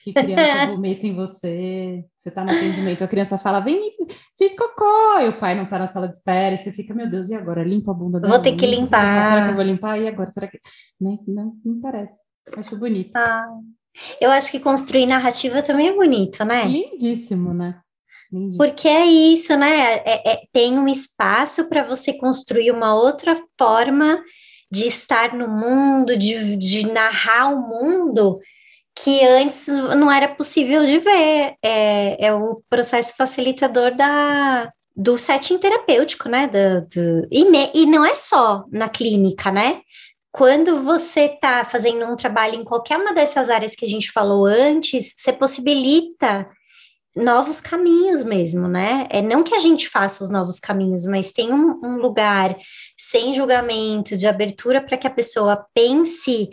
Speaker 3: que criança vomita em você, você tá no atendimento, a criança fala, vem, fiz cocó, e o pai não tá na sala de espera, e você fica, meu Deus, e agora? Limpa a bunda
Speaker 1: Vou
Speaker 3: dela,
Speaker 1: ter que
Speaker 3: limpa, o eu faço? Será
Speaker 1: limpar.
Speaker 3: que eu vou limpar? E agora? Será que... Né? Não, não parece. Acho bonito.
Speaker 1: Ah, eu acho que construir narrativa também é bonito, né?
Speaker 3: Lindíssimo, né? Lindíssimo.
Speaker 1: Porque é isso, né? É- é- tem um espaço para você construir uma outra forma de estar no mundo, de, de narrar o mundo que antes não era possível de ver. É, é o processo facilitador da, do setting terapêutico, né? Da- do, e, me- e não é só na clínica, né? Quando você está fazendo um trabalho em qualquer uma dessas áreas que a gente falou antes, você possibilita novos caminhos mesmo, né? É não que a gente faça os novos caminhos, mas tem um, um lugar sem julgamento, de abertura para que a pessoa pense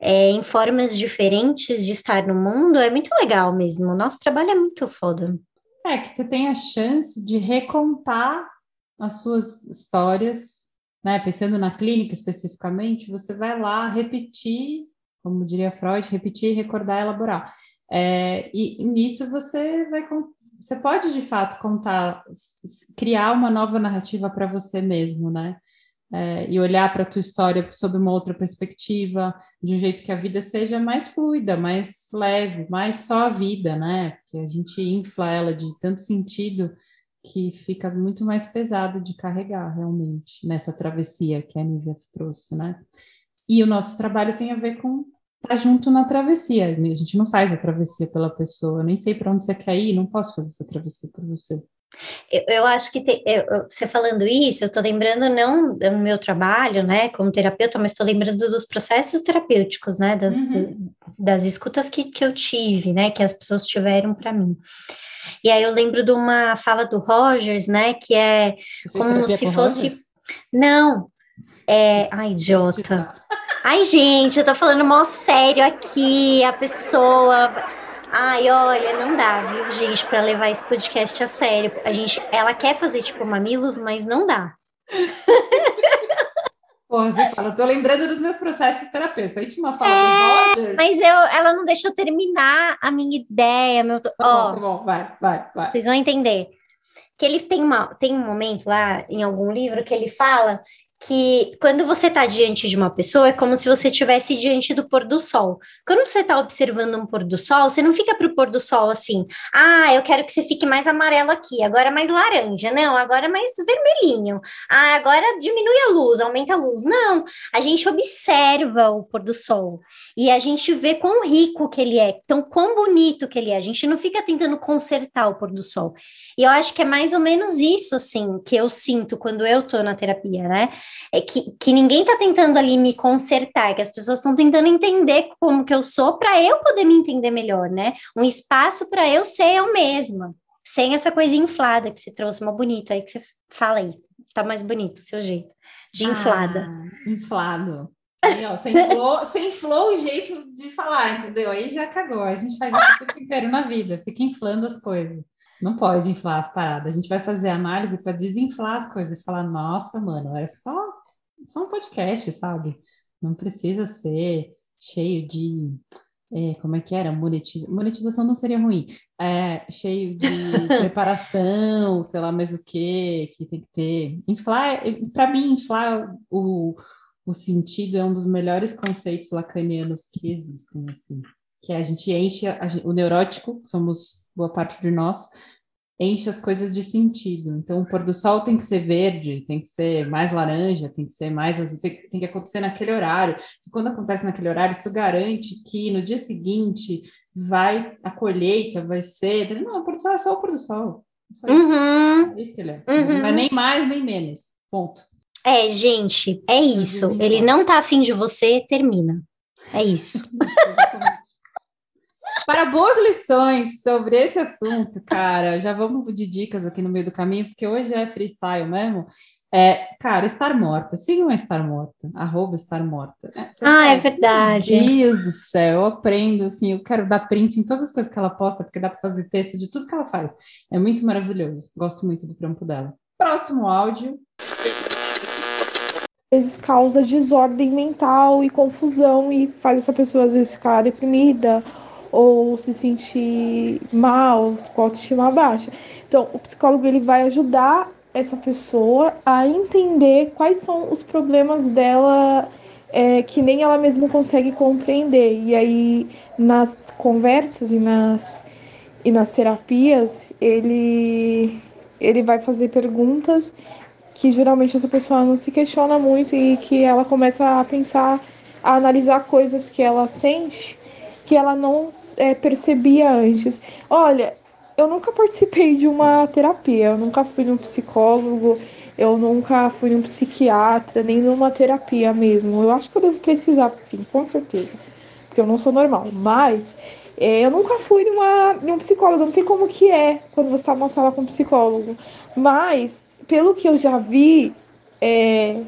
Speaker 1: é, em formas diferentes de estar no mundo, é muito legal mesmo. O nosso trabalho é muito foda.
Speaker 3: É, que você tem a chance de recontar as suas histórias, né? Pensando na clínica especificamente, você vai lá repetir, como diria Freud, repetir, recordar, elaborar. É, e, e nisso você vai, você pode de fato contar, criar uma nova narrativa para você mesmo, né? É, e olhar para a tua história sob uma outra perspectiva, de um jeito que a vida seja mais fluida, mais leve, mais só a vida, né? Porque a gente infla ela de tanto sentido que fica muito mais pesado de carregar realmente nessa travessia que a Nívia trouxe, né? E o nosso trabalho tem a ver com estar junto na travessia. A gente não faz a travessia pela pessoa, eu nem sei para onde você quer ir, não posso fazer essa travessia por você.
Speaker 1: Eu, eu acho que tem- eu- você falando isso, eu tô lembrando não do meu trabalho, né, como terapeuta, mas tô lembrando dos processos terapêuticos, né, das,
Speaker 3: Uhum.
Speaker 1: das escutas que, que eu tive, né, que as pessoas tiveram para mim. E aí eu lembro de uma fala do Rogers, né, que é como se fosse.
Speaker 3: Rogers?
Speaker 1: Não, é. Ai, idiota. Ai, gente, eu tô falando mó sério aqui, a pessoa. Ai, olha, não dá, viu, gente, para levar esse podcast a sério. A gente, ela quer fazer tipo mamilos, mas não dá.
Speaker 3: Porra, você fala, tô lembrando dos meus processos terapêuticos. Aí tinha uma fala
Speaker 1: É,
Speaker 3: do Rogers.
Speaker 1: Mas eu, ela não deixa eu terminar a minha ideia, meu.
Speaker 3: Tá
Speaker 1: Ó,
Speaker 3: bom, tá bom, vai, vai, vai.
Speaker 1: Vocês vão entender. Que ele tem, uma, tem um momento lá em algum livro que ele fala que quando você está diante de uma pessoa, é como se você estivesse diante do pôr do sol. Quando você está observando um pôr do sol, você não fica para o pôr do sol assim, ah, eu quero que você fique mais amarelo aqui, agora mais laranja, não, agora mais vermelhinho, ah, agora diminui a luz, aumenta a luz. Não, a gente observa o pôr do sol e a gente vê quão rico que ele é, tão quão bonito que ele é. A gente não fica tentando consertar o pôr do sol. E eu acho que é mais ou menos isso, assim, que eu sinto quando eu tô na terapia, né? É que, que ninguém tá tentando ali me consertar, que as pessoas estão tentando entender como que eu sou para eu poder me entender melhor, né? Um espaço para eu ser eu mesma, sem essa coisa inflada que você trouxe, uma bonito aí que você fala aí. Tá mais bonito o seu jeito, de inflada.
Speaker 3: Ah, inflado. Aí, ó, sem flow, sem flow o jeito de falar, entendeu? Aí já cagou. A gente faz isso o tempo inteiro na vida, fica inflando as coisas. Não pode inflar as paradas. A gente vai fazer análise para desinflar as coisas e falar, nossa, mano, é só, só um podcast, sabe? Não precisa ser cheio de. É, como é que era? Monetiza... Monetização não seria ruim. É, cheio de preparação, sei lá mais o que, que tem que ter. Inflar, para mim, inflar o, o sentido é um dos melhores conceitos lacanianos que existem, assim que a gente enche a, o neurótico, somos boa parte de nós, enche as coisas de sentido. Então, o pôr do sol tem que ser verde, tem que ser mais laranja, tem que ser mais azul, tem, tem que acontecer naquele horário. E quando acontece naquele horário, isso garante que no dia seguinte vai a colheita, vai ser. Não, o pôr do sol é só o pôr do sol. É
Speaker 1: uhum.
Speaker 3: isso. É isso que ele é.
Speaker 1: Uhum.
Speaker 3: Não é nem mais nem menos. Ponto.
Speaker 1: É, gente, é isso. Ele não tá afim de você, termina. É isso.
Speaker 3: Para boas lições sobre esse assunto, cara, já vamos de dicas aqui no meio do caminho, porque hoje é freestyle mesmo. É, cara, estar morta, sigam a estar morta, arroba estar morta.
Speaker 1: É, ah, é verdade.
Speaker 3: Deus do céu, eu aprendo, assim, eu quero dar print em todas as coisas que ela posta, porque dá para fazer texto de tudo que ela faz. É muito maravilhoso, gosto muito do trampo dela. Próximo áudio.
Speaker 12: Às vezes causa desordem mental e confusão e faz essa pessoa às vezes ficar deprimida ou se sentir mal, com autoestima baixa. Então, o psicólogo ele vai ajudar essa pessoa a entender quais são os problemas dela é, que nem ela mesma consegue compreender. E aí, nas conversas e nas, e nas terapias, ele, ele vai fazer perguntas que geralmente essa pessoa não se questiona muito e que ela começa a pensar, a analisar coisas que ela sente que ela não é, percebia antes. Olha, eu nunca participei de uma terapia, eu nunca fui num psicólogo, eu nunca fui num psiquiatra, nem numa terapia mesmo. Eu acho que eu devo precisar, sim, com certeza, porque eu não sou normal. Mas é, eu nunca fui numa, num psicólogo, eu não sei como que é quando você está numa sala com um psicólogo. Mas, pelo que eu já vi, é,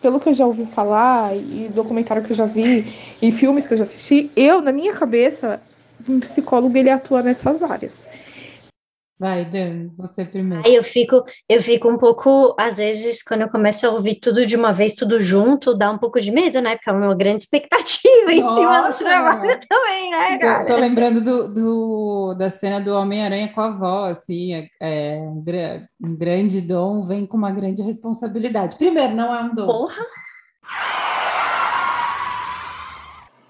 Speaker 12: pelo que eu já ouvi falar, e documentário que eu já vi, e filmes que eu já assisti, eu, na minha cabeça, um psicólogo ele atua nessas áreas.
Speaker 3: Vai, Dan, você primeiro.
Speaker 1: Aí eu fico, eu fico um pouco, às vezes, quando eu começo a ouvir tudo de uma vez, tudo junto, dá um pouco de medo, né? Porque é uma grande expectativa em Nossa, cima do trabalho também, né, cara?
Speaker 3: Tô, tô lembrando do, do, da cena do Homem-Aranha com a avó, assim, é, é um, um, grande dom vem com uma grande responsabilidade. Primeiro, não é um dom.
Speaker 1: Porra!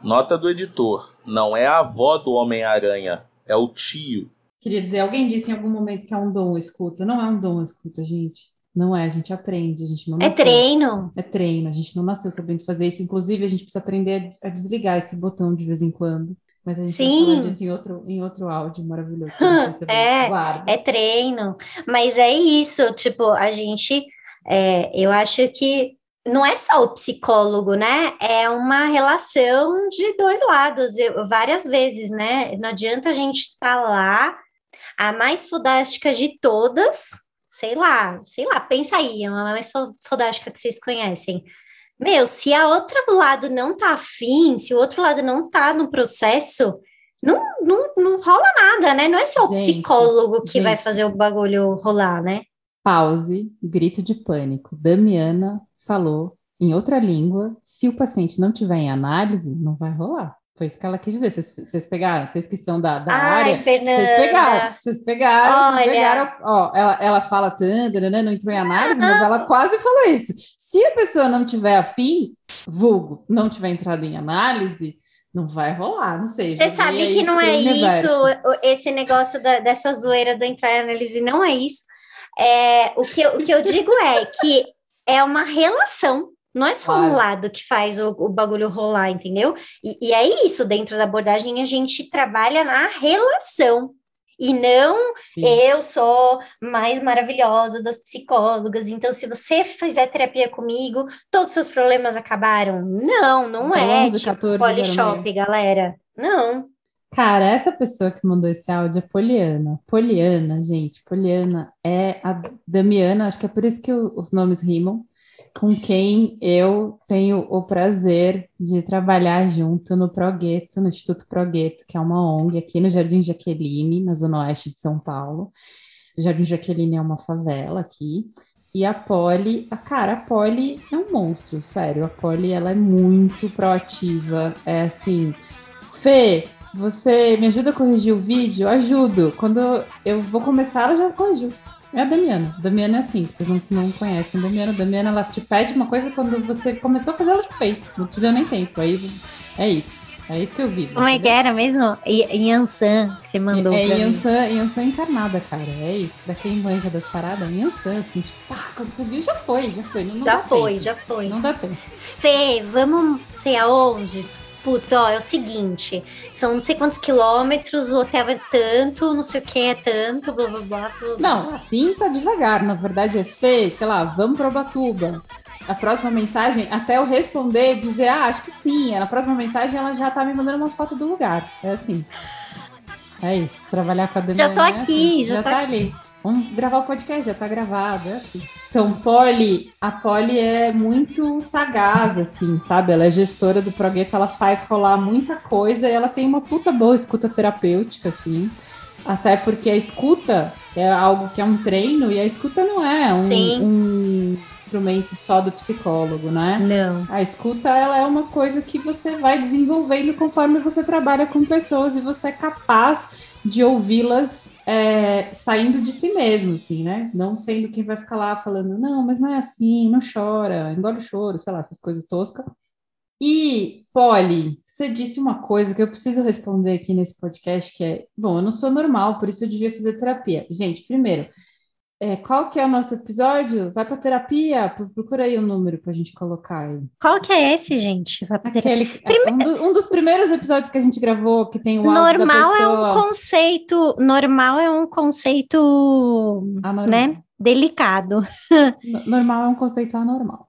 Speaker 2: Nota do editor: não é a avó do Homem-Aranha, é o tio.
Speaker 3: Queria dizer, alguém disse em algum momento que é um dom escuta. Não é um dom escuta, gente. Não é, a gente aprende, a gente não
Speaker 1: É treino.
Speaker 3: É treino, a gente não nasceu sabendo fazer isso. Inclusive, a gente precisa aprender a desligar esse botão de vez em quando. Mas a gente Sim. vai falar disso em outro, em outro áudio maravilhoso.
Speaker 1: é, é treino. Mas é isso, tipo, a gente, é, eu acho que não é só o psicólogo, né? É uma relação de dois lados, eu, várias vezes, né? Não adianta a gente estar tá lá a mais fodástica de todas, sei lá, sei lá, pensa aí, a mais fodástica que vocês conhecem. Meu, se a outra lado não tá afim, se o outro lado não tá no processo, não, não, não rola nada, né? Não é só o gente, psicólogo que gente. vai fazer o bagulho rolar, né?
Speaker 3: Pause, grito de pânico. Damiana falou em outra língua. Se o paciente não tiver em análise, não vai rolar. Foi isso que ela quis dizer. Vocês, pegaram, vocês que são da, da
Speaker 1: Ai,
Speaker 3: área.
Speaker 1: Fernanda.
Speaker 3: Vocês pegaram, vocês pegaram, vocês pegaram. Ó, ela, ela fala, tanto, né, não entrou em análise, mas ela quase falou isso. Se a pessoa não tiver afim, vulgo, não tiver entrado em análise, não vai rolar, não sei.
Speaker 1: Você sabe que não é
Speaker 3: universo.
Speaker 1: isso, esse negócio da- dessa zoeira do entrar em análise não é isso. É, o, que, eu- o que eu digo é que é uma relação, não é só um
Speaker 3: Claro.
Speaker 1: lado que faz o, o bagulho rolar, entendeu? E, e é isso, dentro da abordagem a gente trabalha na relação. E não
Speaker 3: Sim.
Speaker 1: eu sou mais maravilhosa das psicólogas, então se você fizer terapia comigo, todos os seus problemas acabaram. Não, não
Speaker 3: Às
Speaker 1: é
Speaker 3: 11,
Speaker 1: tipo
Speaker 3: 14,
Speaker 1: Polishop, galera. Não.
Speaker 3: Cara, essa pessoa que mandou esse áudio é Poliana. Poliana, gente, Poliana é a Damiana, acho que é por isso que os nomes rimam, com quem eu tenho o prazer de trabalhar junto no Progueto, no Instituto Progueto, que é uma ONG aqui no Jardim Jaqueline, na Zona Oeste de São Paulo. O Jardim Jaqueline é uma favela aqui. E a Poli, a cara, a Poli é um monstro, sério. A Poli, ela é muito proativa. É assim, Fê, você me ajuda a corrigir o vídeo? Ajudo. Quando eu vou começar, ela já corrigiu. É a Damiana. Damiana é assim, que vocês não, não conhecem. Damiana, Damiana, ela te pede uma coisa quando você começou a fazer, ela já fez. Não te deu nem tempo. Aí é isso. É isso que eu vivo.
Speaker 1: Como é que era mesmo? Yansan, que você mandou
Speaker 3: É
Speaker 1: mim.
Speaker 3: Yansan, Yansan encarnada, cara. É isso. Pra quem manja das paradas, Yansan, assim, tipo, pá, quando você viu, já foi, já foi. Não, não
Speaker 1: Já foi,
Speaker 3: tempo.
Speaker 1: já foi.
Speaker 3: Não dá tempo.
Speaker 1: Fê, vamos sei aonde? Putz, ó, é o seguinte, são não sei quantos quilômetros, o hotel é tanto, não sei o que é tanto, blá blá blá. blá.
Speaker 3: Não, assim tá devagar. Na verdade, é Fê, sei lá, vamos pra Ubatuba. A próxima mensagem, até eu responder, dizer, ah, acho que sim. Na próxima mensagem, ela já tá me mandando uma foto do lugar. É assim. É isso. Trabalhar com a Damiana.
Speaker 1: Já tô
Speaker 3: é
Speaker 1: aqui,
Speaker 3: assim.
Speaker 1: já tô
Speaker 3: tá
Speaker 1: aqui.
Speaker 3: ali. Vamos gravar o podcast, já tá gravado, é assim. Então, Polly, a Polly é muito sagaz, assim, sabe? Ela é gestora do Progueto, ela faz rolar muita coisa e ela tem uma puta boa escuta terapêutica, assim. Até porque a escuta é algo que é um treino e a escuta não é um, um instrumento só do psicólogo, né?
Speaker 1: Não.
Speaker 3: A escuta ela é uma coisa que você vai desenvolvendo conforme você trabalha com pessoas e você é capaz de ouvi-las é, saindo de si mesmo, assim, né? Não sendo quem vai ficar lá falando, não, mas não é assim, não chora, engole o choro, sei lá, essas coisas toscas. E, Polly, você disse uma coisa que eu preciso responder aqui nesse podcast, que é, bom, eu não sou normal, por isso eu devia fazer terapia. Gente, primeiro, é, qual que é o nosso episódio? Vai para terapia? Pro- Procura aí o número pra gente colocar aí.
Speaker 1: Qual que é esse, gente? Vai pra.
Speaker 3: Aquele, um, do- um dos primeiros episódios que a gente gravou, que tem o áudio
Speaker 1: Normal é um conceito, normal é um conceito,
Speaker 3: Anormal.
Speaker 1: né, delicado.
Speaker 3: No- Normal é um conceito anormal.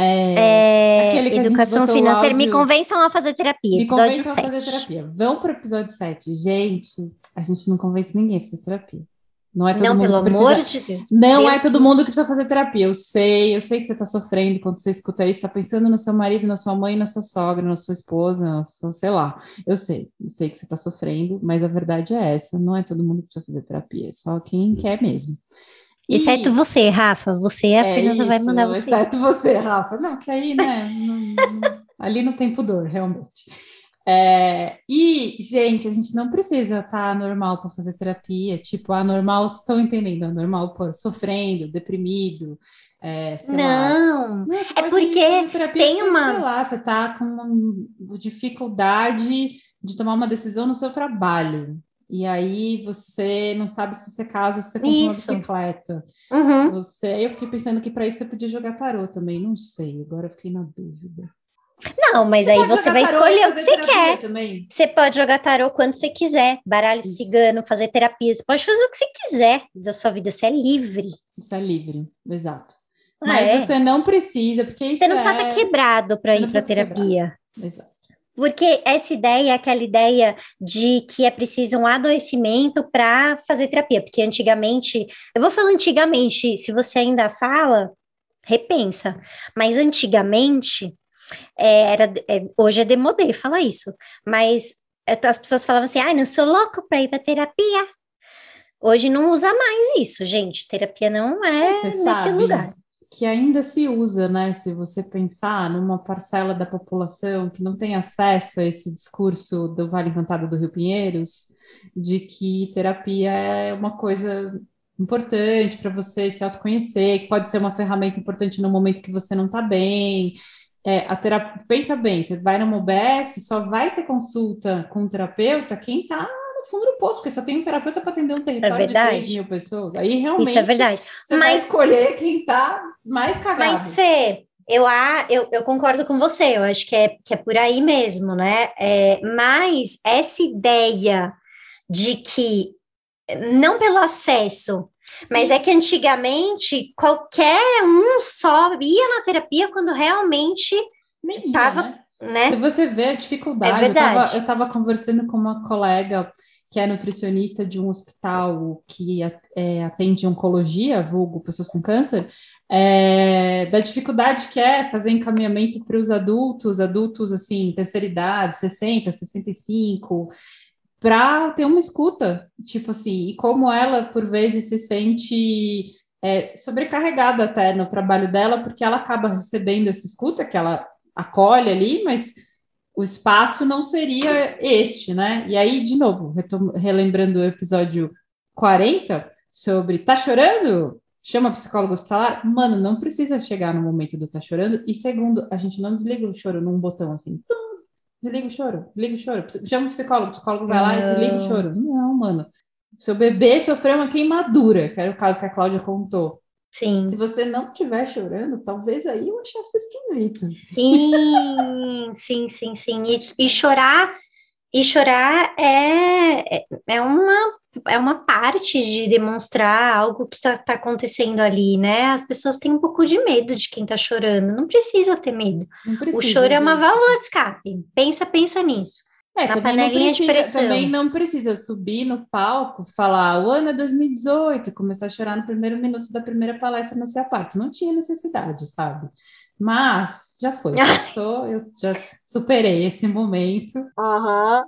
Speaker 3: É,
Speaker 1: É,
Speaker 3: aquele que a gente
Speaker 1: educação
Speaker 3: o
Speaker 1: financeira, me
Speaker 3: áudio-
Speaker 1: convençam a fazer terapia,
Speaker 3: Me
Speaker 1: episódio
Speaker 3: convençam a
Speaker 1: 7.
Speaker 3: fazer terapia. Vão pro episódio 7. Gente, a gente não convence ninguém a fazer terapia. Não é todo
Speaker 1: Não,
Speaker 3: mundo
Speaker 1: pelo
Speaker 3: que
Speaker 1: amor
Speaker 3: precisa...
Speaker 1: de Deus.
Speaker 3: Não
Speaker 1: Deus
Speaker 3: é todo mundo que precisa fazer terapia. Eu sei, eu sei que você tá sofrendo quando você escuta isso, tá pensando no seu marido, na sua mãe, na sua sogra, na sua esposa, na sua, sei lá. Eu sei, eu sei que você tá sofrendo, mas a verdade é essa. Não é todo mundo que precisa fazer terapia, é só quem quer mesmo. E-
Speaker 1: Exceto você, Rafa. Você, a
Speaker 3: é
Speaker 1: Fernanda vai
Speaker 3: isso,
Speaker 1: mandar você.
Speaker 3: Exceto você, Rafa. Não, que aí, né? não- não- ali não tem pudor, realmente. É, e, gente, a gente não precisa estar anormal para fazer terapia. Tipo, anormal, estão entendendo? Anormal, pô, sofrendo, deprimido, é.
Speaker 1: Não,
Speaker 3: Não,
Speaker 1: é porque
Speaker 3: terapia
Speaker 1: tem uma-
Speaker 3: Sei lá, você tá com uma dificuldade de tomar uma decisão no seu trabalho. E aí você não sabe se você casa ou se você compra
Speaker 1: Isso.
Speaker 3: uma bicicleta.
Speaker 1: Uhum.
Speaker 3: Você, eu fiquei pensando que para isso você podia jogar tarô também, não sei, agora eu fiquei na dúvida.
Speaker 1: Não, mas aí
Speaker 3: pode
Speaker 1: você vai escolher o que você quer.
Speaker 3: Também.
Speaker 1: Você pode jogar tarô quando você quiser, baralho cigano, fazer terapia. Você pode fazer o que você quiser da sua vida, você é livre.
Speaker 3: Isso é livre, exato.
Speaker 1: Ah,
Speaker 3: Mas
Speaker 1: é?
Speaker 3: você não precisa, porque isso
Speaker 1: Você não precisa
Speaker 3: é...
Speaker 1: estar quebrado para
Speaker 3: Você
Speaker 1: ir para
Speaker 3: estar
Speaker 1: terapia.
Speaker 3: Exato.
Speaker 1: Porque essa ideia é aquela ideia de que é preciso um adoecimento para fazer terapia. Porque antigamente, eu vou falar antigamente, se você ainda fala, repensa. Mas antigamente, é, era, é, hoje é demodê falar isso. Mas as pessoas falavam assim: ai, não sou louco para ir para terapia. Hoje não usa mais isso, gente. Terapia não é
Speaker 3: Você
Speaker 1: nesse
Speaker 3: sabe,
Speaker 1: lugar.
Speaker 3: que ainda se usa, né? Se você pensar numa parcela da população que não tem acesso a esse discurso do Vale Encantado do Rio Pinheiros, de que terapia é uma coisa importante para você se autoconhecer, que pode ser uma ferramenta importante no momento que você não está bem. É, a terapia, pensa bem, você vai numa UBS, só vai ter consulta com um terapeuta quem está no fundo do poço, porque só tem um terapeuta para atender um território de 3 mil pessoas. Aí realmente
Speaker 1: Isso é verdade.
Speaker 3: você
Speaker 1: Mas-
Speaker 3: vai escolher quem está mais cagado.
Speaker 1: Mas, Fê, eu, a- eu, eu concordo com você, eu acho que é, que é por aí mesmo, né? É, mas essa ideia de que, não pelo acesso, mas é que antigamente qualquer um só ia na terapia quando realmente estava, né?
Speaker 3: Se você vê a dificuldade,
Speaker 1: É
Speaker 3: eu tava,
Speaker 1: verdade.
Speaker 3: eu tava conversando com uma colega que é nutricionista de um hospital que é, atende oncologia, vulgo pessoas com câncer, é, da dificuldade que é fazer encaminhamento para os adultos, adultos assim, terceira idade, 60, 65, para ter uma escuta, tipo assim, e como ela, por vezes, se sente é, sobrecarregada até no trabalho dela, porque ela acaba recebendo essa escuta que ela acolhe ali, mas o espaço não seria este, né? E aí, de novo, relembrando o episódio 40 sobre tá chorando? Chama psicólogo hospitalar? Mano, não precisa chegar no momento do tá chorando. E segundo, a gente não desliga o choro num botão assim. Tum, Desliga o choro, desliga o choro. Chama o psicólogo, o psicólogo vai lá e desliga o choro. Não, mano. Seu bebê sofreu uma queimadura, que era o caso que a Cláudia contou.
Speaker 1: Sim.
Speaker 3: Se você não estiver chorando, talvez aí eu achasse esquisito.
Speaker 1: Sim, sim, sim, sim. E, e chorar, e chorar é, é- é uma, é uma parte de demonstrar algo que tá, tá acontecendo ali, né? As pessoas têm um pouco de medo de quem tá chorando. Não precisa ter medo.
Speaker 3: Não
Speaker 1: O
Speaker 3: precisa,
Speaker 1: choro é uma
Speaker 3: gente.
Speaker 1: válvula de escape. Pensa, pensa nisso.
Speaker 3: É,
Speaker 1: Na
Speaker 3: também não,
Speaker 1: de
Speaker 3: precisa,
Speaker 1: pressão.
Speaker 3: também não precisa subir no palco, falar o ano é 2018, começar a chorar no primeiro minuto da primeira palestra no seu parte. Não tinha necessidade, sabe? Mas já foi, passou, eu já superei esse momento.
Speaker 5: Aham,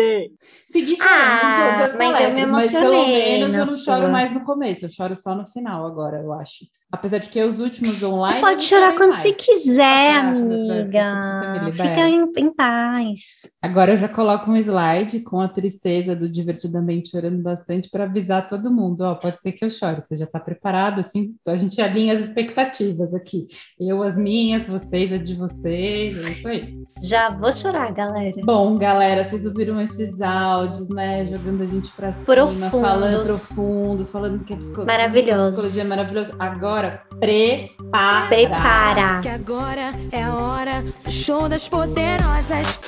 Speaker 5: sei.
Speaker 3: Segui chorando
Speaker 1: Ah,
Speaker 3: todas as
Speaker 1: mas eu
Speaker 3: palestras, mas pelo menos eu não
Speaker 1: sua.
Speaker 3: choro mais no começo, eu choro só no final agora, eu acho. Apesar de que os últimos online.
Speaker 1: Você pode chorar quando
Speaker 3: mais.
Speaker 1: você quiser,
Speaker 3: Ah, você
Speaker 1: amiga. Fica em, em paz.
Speaker 3: Agora eu já coloco um slide com a tristeza do divertidamente chorando bastante para avisar todo mundo, ó, pode ser que eu chore. Você já está preparado assim? Então a gente alinha as expectativas aqui. Eu as minhas, vocês a de vocês, é isso aí.
Speaker 1: Já vou chorar, galera.
Speaker 3: Bom, galera, vocês ouviram esses áudios, né? Jogando a gente para cima,
Speaker 1: Profundos.
Speaker 3: falando profundos, falando que a psico-
Speaker 1: Maravilhosos.
Speaker 3: psicologia é maravilhosa. Agora, prepara.
Speaker 1: Prepara.
Speaker 13: Que agora é a hora do show das poderosas.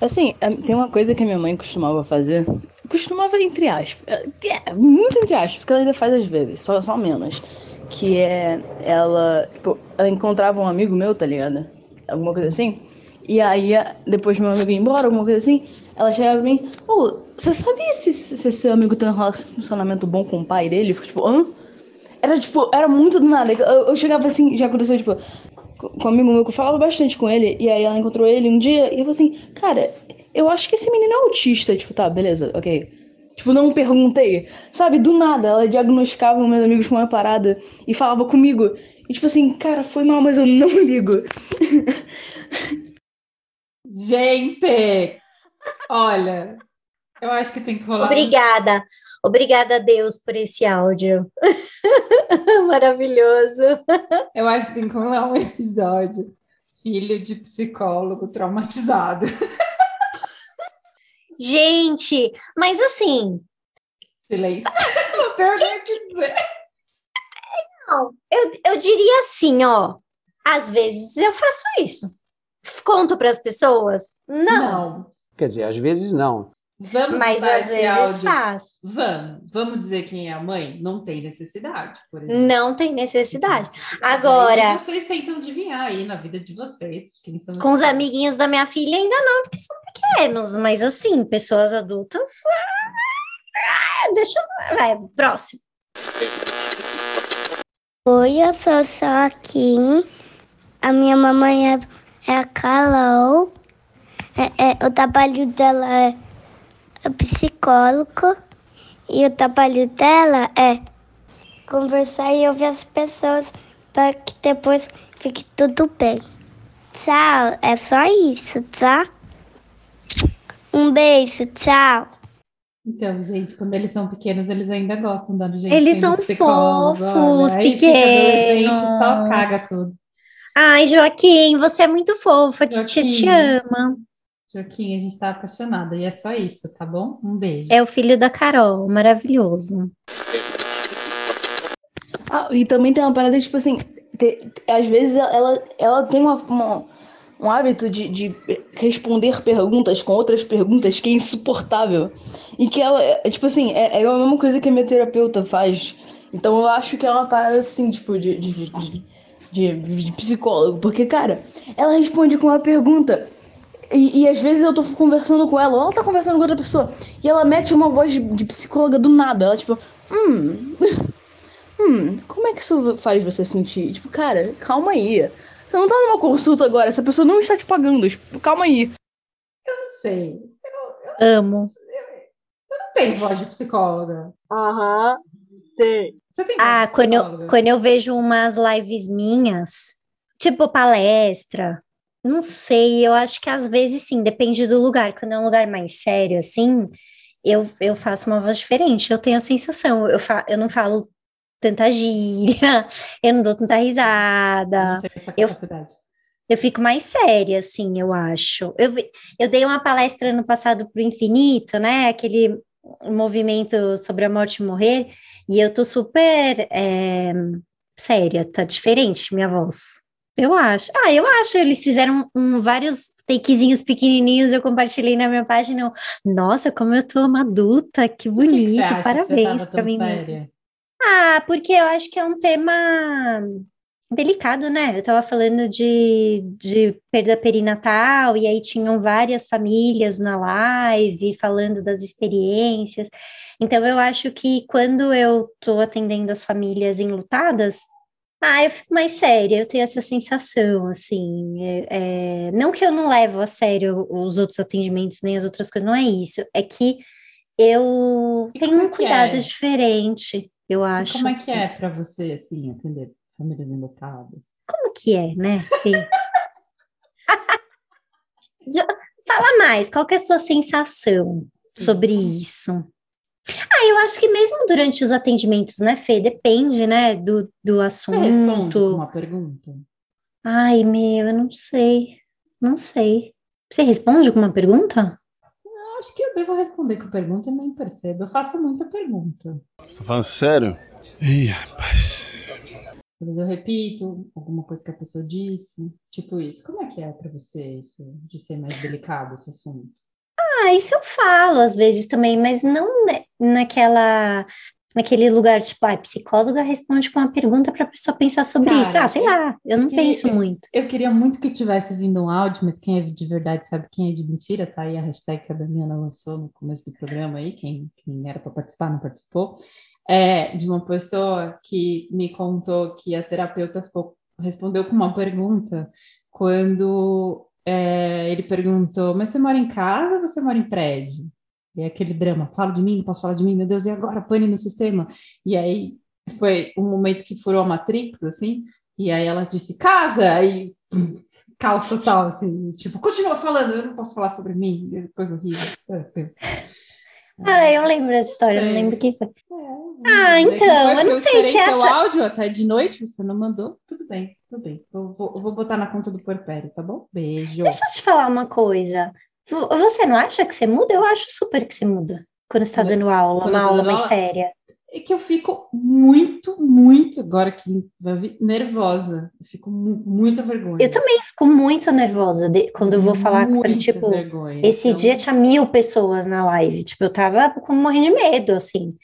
Speaker 14: Assim, a- tem uma coisa que a minha mãe costumava fazer. Costumava, entre aspas. É, muito entre aspas, porque ela ainda faz às vezes, só, só menos. Que é ela. Tipo, ela encontrava um amigo meu, tá ligado? Alguma coisa assim. E aí, depois meu amigo ia embora, alguma coisa assim, ela chegava pra mim, ô, você sabia se, se seu amigo tem um relacionamento bom com o pai dele? Eu tipo, hã? Era tipo, era muito do nada. Eu, eu chegava assim, já aconteceu, tipo, com um amigo meu que eu falava bastante com ele, e aí ela encontrou ele um dia, e eu falei assim, cara, eu acho que esse menino é autista, tipo, tá, beleza, ok. Tipo, não perguntei, sabe, do nada, ela diagnosticava os meus amigos com uma parada e falava comigo. E tipo assim, cara, foi mal, mas eu não ligo.
Speaker 3: Gente, olha, eu acho que tem que rolar.
Speaker 1: Obrigada. Obrigada a Deus por esse áudio. Maravilhoso.
Speaker 3: Eu acho que tem que rolar um episódio. Filho de psicólogo traumatizado.
Speaker 1: Gente, mas assim.
Speaker 3: Silêncio. Não tenho nem o que dizer.
Speaker 1: Não, eu, eu diria assim, ó. Às vezes eu faço isso. Conto para as pessoas? Não.
Speaker 7: Quer dizer, às vezes não.
Speaker 3: Vamos
Speaker 1: Mas às vezes
Speaker 3: áudio?
Speaker 1: faço.
Speaker 3: Vamos. Vamos dizer quem é a mãe? Não tem necessidade, por exemplo.
Speaker 1: Não tem necessidade. Agora,
Speaker 3: vocês tentam adivinhar aí na vida de vocês. Quem são
Speaker 1: com os amiguinhos da minha filha ainda não, porque são pequenos, mas assim, pessoas adultas. ah, Deixa eu. Vai, próximo.
Speaker 15: Oi, eu sou só a Kim. A minha mamãe é, é a Carol. É, é, o trabalho dela é, é psicólogo. E o trabalho dela é conversar e ouvir as pessoas para que depois fique tudo bem. Tchau, é só isso, tá? Um beijo, tchau.
Speaker 3: Então, gente, quando eles são pequenos, eles ainda gostam da gente.
Speaker 1: Eles são fofos.
Speaker 3: Aí fica adolescente,
Speaker 1: pequenos.
Speaker 3: só caga tudo.
Speaker 1: Ai, Joaquim, você é muito fofo, a titia te
Speaker 3: Joaquim.
Speaker 1: ama.
Speaker 3: Joaquim, a gente tá apaixonada. E é só isso, tá bom? Um beijo.
Speaker 1: É o filho da Carol, maravilhoso.
Speaker 14: Ah, e também tem uma parada, tipo assim, te- às vezes ela, ela tem uma, uma- um hábito de, de responder perguntas com outras perguntas que é insuportável. E que ela, é, tipo assim, é, é a mesma coisa que a minha terapeuta faz. Então eu acho que é uma parada assim, tipo, de, de, de, de, de- psicólogo. Porque, cara, ela responde com uma pergunta. E, e às vezes eu tô conversando com ela, ou ela tá conversando com outra pessoa, e ela mete uma voz de, de psicóloga do nada. Ela, tipo, hum. Hum, como é que isso faz você sentir? Tipo, cara, calma aí. Você não tá numa consulta agora, essa pessoa não está te pagando. tipo, Calma aí.
Speaker 3: Eu não sei.
Speaker 1: Amo.
Speaker 3: Não tem voz de psicóloga.
Speaker 5: Aham, sei.
Speaker 3: Você tem
Speaker 1: Ah, quando eu, quando eu vejo umas lives minhas, tipo palestra, não sei, eu acho que às vezes sim, depende do lugar. Quando é um lugar mais sério, assim, eu, eu faço uma voz diferente, eu tenho a sensação, eu, fa eu não falo tanta gíria, eu não dou tanta risada. Eu, eu fico mais séria, assim, eu acho. Eu, eu dei uma palestra ano passado pro Infinito, né? Aquele movimento sobre a morte e morrer, e eu tô super é, séria, tá diferente minha voz. Eu acho. Ah, eu acho. Eles fizeram um, vários takezinhos pequenininhos, eu compartilhei na minha página. eu, Nossa, como eu tô uma adulta, que
Speaker 3: que que
Speaker 1: bonito,
Speaker 3: que você
Speaker 1: parabéns
Speaker 3: tão
Speaker 1: mim
Speaker 3: séria?
Speaker 1: Ah, porque eu acho que é um tema delicado, né? Eu tava falando de, de perda perinatal, e aí tinham várias famílias na live falando das experiências. Então, eu acho que quando eu tô atendendo as famílias enlutadas, ah, eu fico mais séria, eu tenho essa sensação, assim. é- é, não que eu não levo a sério os outros atendimentos, nem as outras coisas, não é isso. É que eu tenho um
Speaker 3: que
Speaker 1: cuidado
Speaker 3: é?
Speaker 1: diferente, eu
Speaker 3: E
Speaker 1: acho.
Speaker 3: como é que é pra você, assim, atender famílias enlutadas?
Speaker 1: Como que é, né? Fala mais, qual que é a sua sensação sobre isso? Ah, eu acho que mesmo durante os atendimentos, né, Fê? Depende, né, do, do
Speaker 3: Você responde com
Speaker 1: assunto.
Speaker 3: uma pergunta?
Speaker 1: Ai, meu, eu não sei. Não sei. Você responde alguma pergunta?
Speaker 3: Eu acho que eu devo responder com pergunta e nem percebo. Eu faço muita pergunta.
Speaker 16: Você tá falando sério? Ih, rapaz.
Speaker 3: Às vezes eu repito alguma coisa que a pessoa disse, tipo isso. Como é que é pra você isso, de ser mais delicado esse assunto?
Speaker 1: Ah, isso eu falo às vezes também, mas não naquela, naquele lugar, tipo, ah, psicóloga responde com uma pergunta para a pessoa pensar sobre
Speaker 3: Cara,
Speaker 1: isso. Ah, sei
Speaker 3: eu-
Speaker 1: lá, eu não
Speaker 3: queria-
Speaker 1: penso muito.
Speaker 3: Eu queria muito que tivesse vindo um áudio, mas quem é de verdade sabe quem é de mentira, tá aí a hashtag que a Damiana lançou no começo do programa aí, quem, quem era para participar não participou, é de uma pessoa que me contou que a terapeuta ficou, respondeu com uma pergunta quando é, ele perguntou, mas você mora em casa ou você mora em prédio? E é aquele drama, falo de mim, não posso falar de mim, meu Deus, e agora? Pane no sistema. E aí foi um momento que furou a Matrix, assim, e aí ela disse, casa! Aí, pum, caos total, assim, tipo, continua falando, eu não posso falar sobre mim, é coisa horrível.
Speaker 1: Ah, eu lembro dessa história, eu não lembro quem foi. Ah,
Speaker 3: Daí que
Speaker 1: então, eu não sei,
Speaker 3: esperei
Speaker 1: você
Speaker 3: seu
Speaker 1: acha...
Speaker 3: áudio até de noite, você não mandou? Tudo bem, tudo bem. Eu vou, eu vou botar na conta do Porpério, tá bom? Beijo.
Speaker 1: Deixa eu te falar uma coisa. Vo- Você não acha que você muda? Eu acho super que você muda. Quando você tá dando aula,
Speaker 3: Quando
Speaker 1: uma aula mais
Speaker 3: aula,
Speaker 1: séria.
Speaker 3: É que eu fico muito, muito, agora que vai vir, nervosa. Eu fico mu- muita vergonha.
Speaker 1: Eu também fico muito nervosa de- quando eu vou falar,
Speaker 3: Muita
Speaker 1: tipo,
Speaker 3: vergonha,
Speaker 1: esse
Speaker 3: então-
Speaker 1: dia tinha mil pessoas na live. Tipo, eu tava com morrendo de medo, assim.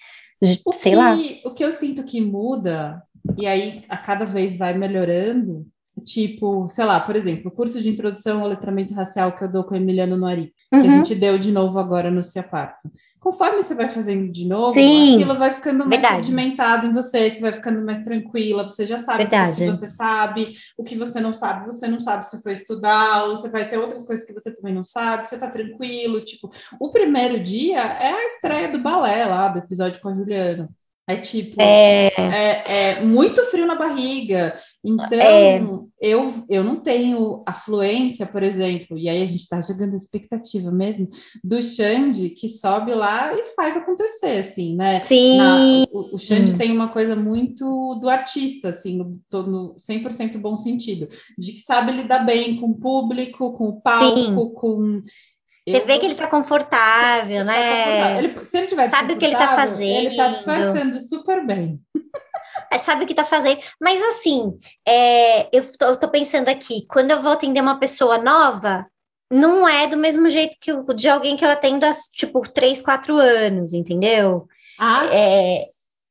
Speaker 1: De- sei lá.
Speaker 3: que- o que eu sinto que muda, e aí a cada vez vai melhorando, tipo, sei lá, por exemplo, o curso de introdução ao letramento racial que eu dou com o Emiliano Noari, que a
Speaker 1: Uhum.
Speaker 3: gente deu de novo agora no Se Aparto. Conforme você vai fazendo de novo,
Speaker 1: Sim,
Speaker 3: aquilo vai ficando mais
Speaker 1: verdade.
Speaker 3: sedimentado em você, você vai ficando mais tranquila, você já sabe o
Speaker 1: Verdade.
Speaker 3: que você sabe, o que você não sabe, você não sabe se foi estudar, ou você vai ter outras coisas que você também não sabe, você tá tranquilo, tipo, o primeiro dia é a estreia do balé lá, do episódio com a Juliana. É tipo,
Speaker 1: É.
Speaker 3: é, é muito frio na barriga. Então,
Speaker 1: É.
Speaker 3: eu, eu não tenho a fluência, por exemplo, e aí a gente está jogando expectativa mesmo, do Xande que sobe lá e faz acontecer, assim, né?
Speaker 1: Sim.
Speaker 3: Na- o, o Xande
Speaker 1: Hum.
Speaker 3: tem uma coisa muito do artista, assim, no, no 100% bom sentido, de que sabe lidar bem com o público, com o palco,
Speaker 1: Sim.
Speaker 3: com.
Speaker 1: Você
Speaker 3: Eu
Speaker 1: vê que ele tá confortável, né?
Speaker 3: Ele- se ele tiver
Speaker 1: Sabe o que ele tá
Speaker 3: desconfortável, Ele tá
Speaker 1: fazendo.
Speaker 3: disfarçando super bem.
Speaker 1: É, sabe o que tá fazendo. Mas assim, é, eu, tô, eu tô pensando aqui, quando eu vou atender uma pessoa nova, não é do mesmo jeito que o, de alguém que eu atendo há, tipo, 3, 4 anos, entendeu?
Speaker 3: Ah,
Speaker 1: é,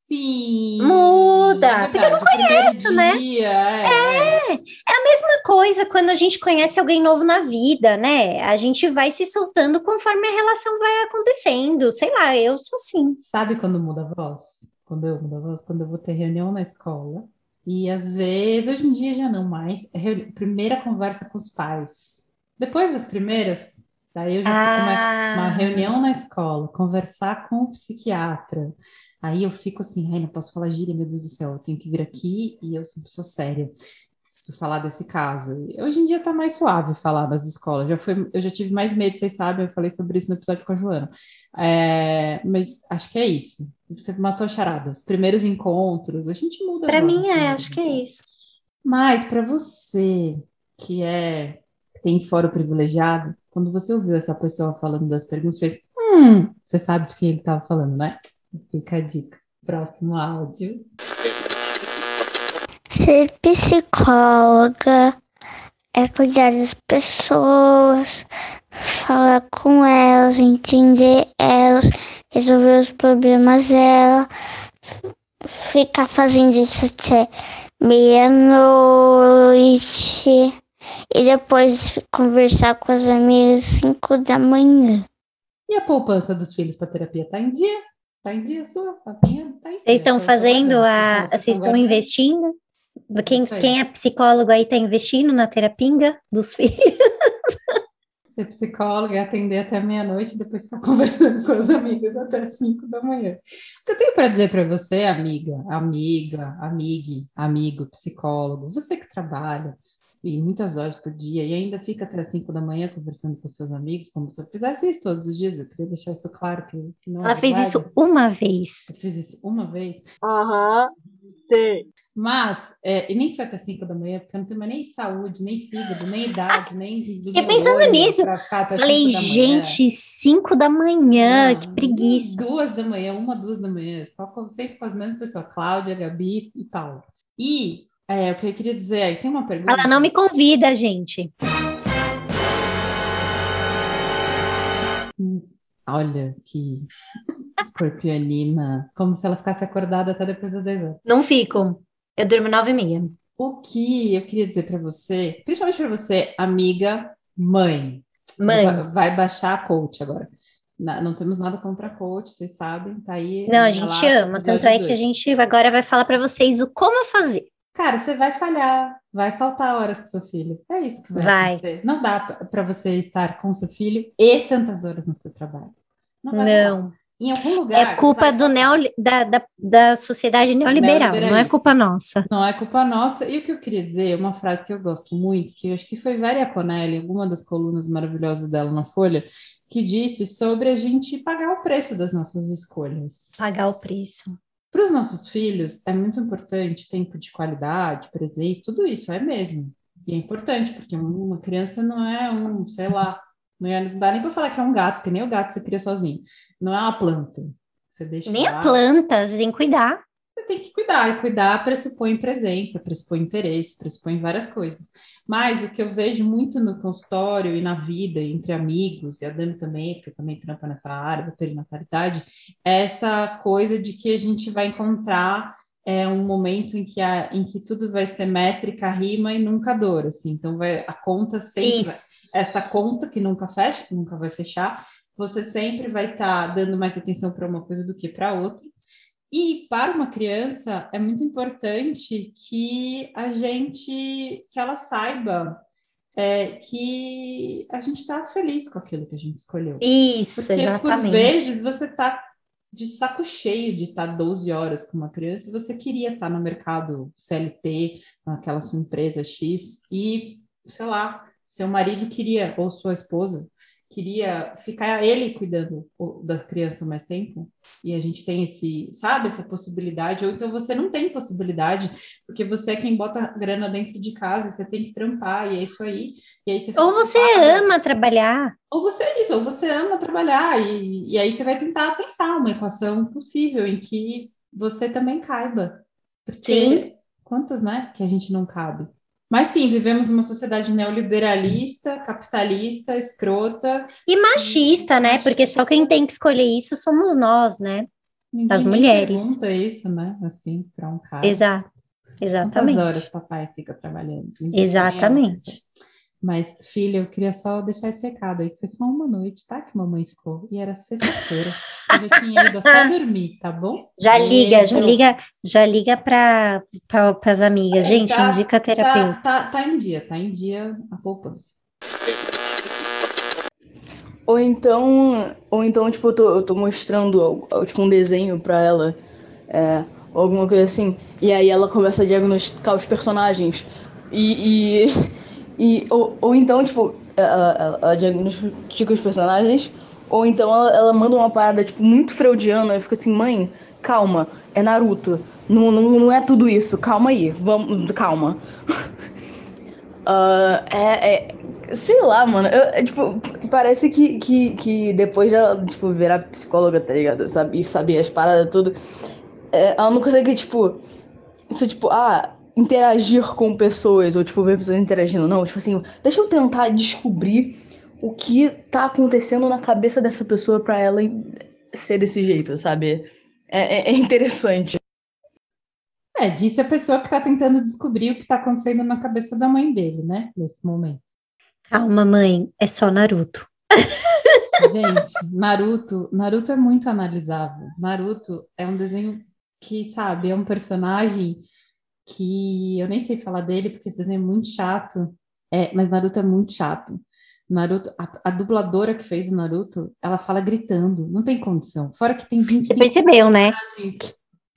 Speaker 3: sim!
Speaker 1: Muda, porque eu não conheço, né?
Speaker 3: dia, é,
Speaker 1: É, é a mesma coisa quando a gente conhece alguém novo na vida, né? A gente vai se soltando conforme a relação vai acontecendo. Sei lá, eu sou assim.
Speaker 3: Sabe quando muda a voz? Quando eu mudo a voz, quando eu vou ter reunião na escola. E às vezes, hoje em dia já não mais, é primeira conversa com os pais. Depois das primeiras, daí eu já fico uma, uma
Speaker 1: Ah.
Speaker 3: reunião na escola, conversar com o psiquiatra. Aí eu fico assim, ai, não posso falar gíria, meu Deus do céu, eu tenho que vir aqui e eu sou uma pessoa séria. Preciso falar desse caso. Hoje em dia tá mais suave falar nas escolas. Já foi, eu já tive mais medo, vocês sabem, eu falei sobre isso no episódio com a Joana. É, mas acho que é isso. Você matou a charada. Os primeiros encontros, a gente muda. a
Speaker 1: Pra
Speaker 3: voz
Speaker 1: mim é,
Speaker 3: primeiros
Speaker 1: acho que é isso.
Speaker 3: mas para você que é que tem foro privilegiado, quando você ouviu essa pessoa falando das perguntas, fez, hum, você sabe de quem ele estava falando, né? Fica a dica. Próximo áudio.
Speaker 15: Ser psicóloga é cuidar das pessoas, falar com elas, entender elas, resolver os problemas delas, f- ficar fazendo isso até meia-noite e depois conversar com as amigas às 5 da manhã.
Speaker 3: E a poupança dos filhos para terapia tá em dia? Tá em dia sua? A minha tá em dia.
Speaker 1: Vocês estão fazendo a.
Speaker 3: Vocês estão
Speaker 1: investindo? Quem, quem é psicólogo aí tá investindo na terapinga dos filhos?
Speaker 3: Ser psicóloga e atender até meia-noite e depois ficar conversando com as amigas até as 5 da manhã. O que eu tenho para dizer para você, amiga, amiga, amigue, amigo, psicólogo, você que trabalha e muitas horas por dia e ainda fica até as 5 da manhã conversando com seus amigos, como se eu fizesse isso todos os dias, eu queria deixar isso claro que não é
Speaker 1: Ela fez
Speaker 3: verdade.
Speaker 1: isso uma vez.
Speaker 3: Eu fiz isso uma vez.
Speaker 5: Aham, sei.
Speaker 3: Mas, é, e nem foi até 5 da manhã, porque eu não tenho mais nem saúde, nem fígado, nem idade, nem
Speaker 1: Fiquei pensando nisso. Falei,
Speaker 3: 5 da manhã.
Speaker 1: gente, 5 da manhã,
Speaker 3: Não,
Speaker 1: que preguiça.
Speaker 3: Duas da manhã, uma, duas da manhã, só com, sempre com as mesmas pessoas, Cláudia, Gabi e Paulo. E é, o que eu queria dizer é, tem uma pergunta.
Speaker 1: Ela não me convida, gente.
Speaker 3: Olha que escorpionina, como se ela ficasse acordada até depois das 10 horas.
Speaker 1: Não fico. Eu durmo nove e meia.
Speaker 3: O que eu queria dizer para você, principalmente para você, amiga, mãe.
Speaker 1: Mãe.
Speaker 3: Vai, baixar a coach agora. Não temos nada contra a coach, vocês sabem, tá aí.
Speaker 1: Não, a gente
Speaker 3: lá,
Speaker 1: ama. Tanto é que a gente agora vai falar pra vocês o como fazer.
Speaker 3: Cara, você vai falhar, vai faltar horas com seu filho. É isso que vai,
Speaker 1: Vai.
Speaker 3: acontecer. Não dá para você estar com seu filho e tantas horas no seu trabalho. Não.
Speaker 1: Não.
Speaker 3: Em algum lugar.
Speaker 1: É culpa
Speaker 3: vai
Speaker 1: do neo, da, da, da sociedade neoliberal, não é culpa nossa.
Speaker 3: Não é culpa nossa. E o que eu queria dizer, uma frase que eu gosto muito, que eu acho que foi Varia Conelli, alguma das colunas maravilhosas dela na Folha, que disse sobre a gente pagar o preço das nossas escolhas.
Speaker 1: Pagar o preço.
Speaker 3: Para os nossos filhos, é muito importante tempo de qualidade, presente, tudo isso, é mesmo. E é importante, porque uma criança não é um, sei lá, não, é- não dá nem para falar que é um gato, porque nem o gato você cria sozinho. Não é uma planta. Você deixa
Speaker 1: Nem
Speaker 3: lá.
Speaker 1: a planta, você tem que cuidar.
Speaker 3: Você tem que cuidar, e cuidar pressupõe presença, pressupõe interesse, pressupõe várias coisas. Mas o que eu vejo muito no consultório e na vida, entre amigos, e a Dani também, porque eu também trampo nessa área da perinatalidade, é essa coisa de que a gente vai encontrar é, um momento em que, a, em que tudo vai ser métrica, rima e nunca dor, assim. Então, vai, a conta sempre... vai- essa conta que nunca fecha, que nunca vai fechar, você sempre vai estar dando mais atenção para uma coisa do que para outra. E para uma criança é muito importante que a gente, que ela saiba é, que a gente está feliz com aquilo que a gente escolheu.
Speaker 1: Isso,
Speaker 3: Porque por
Speaker 1: exatamente.
Speaker 3: vezes você está de saco cheio de estar 12 horas com uma criança, você queria estar no mercado CLT, naquela sua empresa X, e, sei lá, seu marido queria, ou sua esposa, queria ficar ele cuidando da criança mais tempo, e a gente tem esse, sabe, essa possibilidade, ou então você não tem possibilidade, porque você é quem bota grana dentro de casa, você tem que trampar, e é isso aí, e aí você
Speaker 1: Ou você
Speaker 3: culpada.
Speaker 1: ama trabalhar.
Speaker 3: Ou você é isso, ou você ama trabalhar, e, e aí você vai tentar pensar uma equação possível em que você também caiba. Porque
Speaker 1: Sim.
Speaker 3: quantas, né, que a gente não cabe? Mas sim, vivemos numa sociedade neoliberalista, capitalista, escrota.
Speaker 1: E machista, né? Porque só quem tem que escolher isso somos nós, né?
Speaker 3: Ninguém
Speaker 1: As mulheres.
Speaker 3: pergunta isso, né? Assim, para um cara.
Speaker 1: Exato.
Speaker 3: Quantas
Speaker 1: Exatamente.
Speaker 3: horas papai fica trabalhando? Ninguém
Speaker 1: Exatamente.
Speaker 3: Mas, filha, eu queria só deixar esse recado aí, que foi só uma noite, tá? Que mamãe ficou. E era sexta-feira. Eu já tinha ido até dormir, tá bom?
Speaker 1: Já liga, já liga, já liga para pra, as amigas. Gente,
Speaker 3: Tá-
Speaker 1: indica a terapeuta.
Speaker 3: Tá, tá, tá em dia, tá em dia a poupança.
Speaker 14: Ou então, ou então tipo, eu tô, eu tô mostrando tipo, um desenho pra ela, é, ou alguma coisa assim, e aí ela começa a diagnosticar os personagens. E. e, e- ou, ou então, tipo, ela, ela, ela diagnostica os personagens, ou então ela, ela manda uma parada, tipo, muito freudiana, e fica assim, mãe, calma, é Naruto. Não, não, não é tudo isso, calma aí, vamos, calma. Ah, é, é- sei lá, mano. Eu, é, tipo, parece que, que, que depois dela, tipo, virar psicóloga, tá ligado? Sabe, saber as paradas tudo. é, ela não consegue, tipo. Isso, tipo, ah, interagir com pessoas, ou tipo, ver pessoas interagindo. Não, tipo assim, deixa eu tentar descobrir o que tá acontecendo na cabeça dessa pessoa pra ela ser desse jeito, sabe? É, é- é interessante.
Speaker 3: É, disse a pessoa que tá tentando descobrir o que tá acontecendo na cabeça da mãe dele, né? Nesse momento.
Speaker 1: Calma, mãe, é só Naruto.
Speaker 3: Gente, Naruto, Naruto é muito analisável. Naruto é um desenho que, sabe, é um personagem que eu nem sei falar dele porque esse desenho é muito chato. É, mas Naruto é muito chato. Naruto, a, a dubladora que fez o Naruto, ela fala gritando, não tem condição. Fora que tem 25
Speaker 1: Você percebeu, né?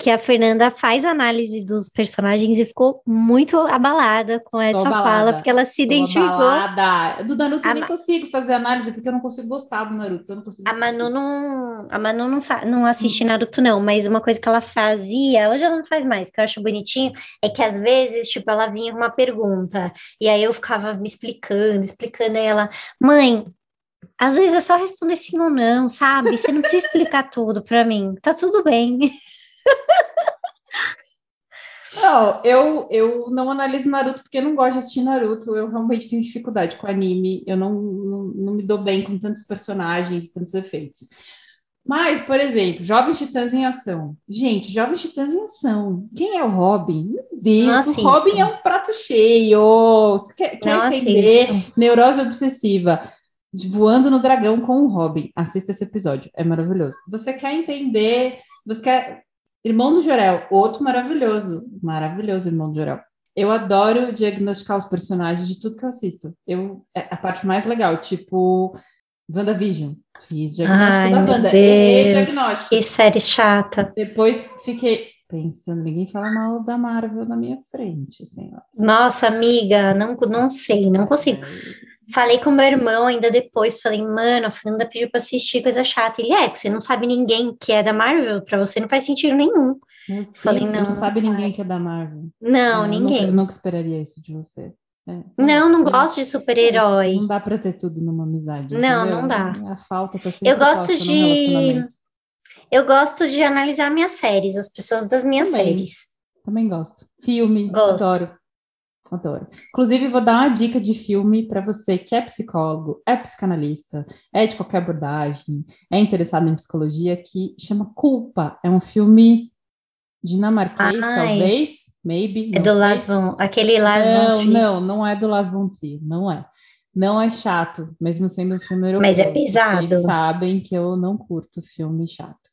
Speaker 1: Que a Fernanda faz análise dos personagens e ficou muito abalada com essa
Speaker 3: abalada.
Speaker 1: fala, porque ela se
Speaker 3: Tô
Speaker 1: identificou.
Speaker 3: abalada. Do Naruto eu
Speaker 1: A
Speaker 3: nem
Speaker 1: Ma-
Speaker 3: consigo fazer análise porque eu não consigo gostar do Naruto. Eu não consigo
Speaker 1: A. Manu não, a Manu não, fa, não assiste Naruto, não, mas uma coisa que ela fazia, hoje ela não faz mais, que eu acho bonitinho, é que às vezes, tipo, ela vinha com uma pergunta, e aí eu ficava me explicando, explicando, aí ela, mãe, às vezes é só responder sim ou não, sabe? Você não precisa explicar tudo pra mim, tá tudo bem.
Speaker 3: Não, eu, eu não analiso Naruto porque eu não gosto de assistir Naruto. Eu realmente tenho dificuldade com anime. Eu não, não, não me dou bem com tantos personagens, tantos efeitos. Mas, por exemplo, Jovens Titãs em Ação. Gente, Jovens Titãs em Ação. Quem é o Robin? Meu Deus, o. Robin é um prato cheio. Você quer, quer entender
Speaker 1: assisto.
Speaker 3: neurose obsessiva? Voando no Dragão com o Robin. Assista esse episódio, é maravilhoso. Você quer entender, você quer Irmão do Jorel, outro maravilhoso. Maravilhoso, Irmão do Jorel. Eu adoro diagnosticar os personagens de tudo que eu assisto. Eu, é a parte mais legal, tipo WandaVision. Fiz diagnóstico
Speaker 1: Ai,
Speaker 3: da Wanda. Errei diagnóstico.
Speaker 1: que série chata.
Speaker 3: Depois fiquei pensando, ninguém fala mal da Marvel na minha frente, assim, ó.
Speaker 1: Nossa, amiga, não, não sei, não consigo. Falei com meu irmão ainda depois, falei, mano, a Fernanda pediu pra assistir coisa chata. Ele é, que você não sabe ninguém que é da Marvel, pra você não faz sentido nenhum.
Speaker 3: Meu
Speaker 1: Falei,
Speaker 3: Deus, você
Speaker 1: não,
Speaker 3: não sabe ninguém que é da Marvel.
Speaker 1: Não,
Speaker 3: É, eu
Speaker 1: ninguém.
Speaker 3: Nunca, eu nunca esperaria isso de você. É,
Speaker 1: Não, não
Speaker 3: é,
Speaker 1: gosto de super-herói.
Speaker 3: Não dá pra ter tudo numa amizade.
Speaker 1: Não,
Speaker 3: entendeu?
Speaker 1: não dá.
Speaker 3: A falta tá sempre
Speaker 1: Eu gosto de. Eu gosto de analisar minhas séries, as pessoas das minhas
Speaker 3: Também.
Speaker 1: séries.
Speaker 3: Também gosto. Filme,
Speaker 1: Gosto.
Speaker 3: adoro. Adoro. Inclusive, vou dar uma dica de filme para você que é psicólogo, é psicanalista, é de qualquer abordagem, é interessado em psicologia, que chama Culpa. É um filme dinamarquês,
Speaker 1: Ai.
Speaker 3: talvez, maybe.
Speaker 1: É do
Speaker 3: sei.
Speaker 1: Lars von, aquele Lars von
Speaker 3: Não,
Speaker 1: Trier.
Speaker 3: não, não é do Lars von Trier, não é. Não é chato, mesmo sendo um filme europeu.
Speaker 1: Mas é pesado.
Speaker 3: Vocês sabem que eu não curto filme chato.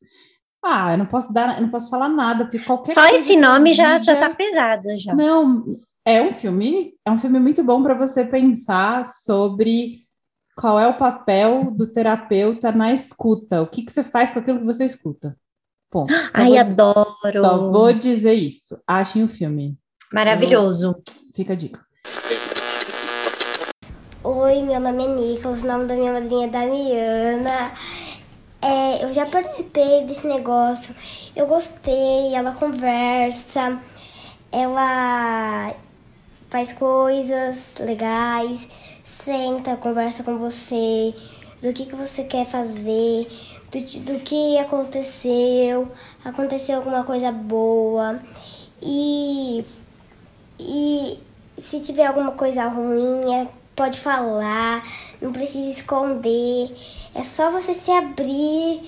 Speaker 3: Ah, eu não posso dar, eu não posso falar nada, porque qualquer
Speaker 1: Só esse nome já, já tá pesado já.
Speaker 3: Não, é um filme, é um filme muito bom para você pensar sobre qual é o papel do terapeuta na escuta, o que que você faz com aquilo que você escuta. Ponto. Só
Speaker 1: Ai,
Speaker 3: dizer-
Speaker 1: adoro.
Speaker 3: Só vou dizer isso. Achem o filme.
Speaker 1: Maravilhoso.
Speaker 3: Fica a dica.
Speaker 15: Oi, meu nome é Nicolas, o nome da minha madrinha é Damiana. É, eu já participei desse negócio, eu gostei, ela conversa, ela faz coisas legais, senta, conversa com você, do que, que você quer fazer, do, do que aconteceu, aconteceu alguma coisa boa. E e se tiver alguma coisa ruim, é- pode falar, não precisa esconder. É só você se abrir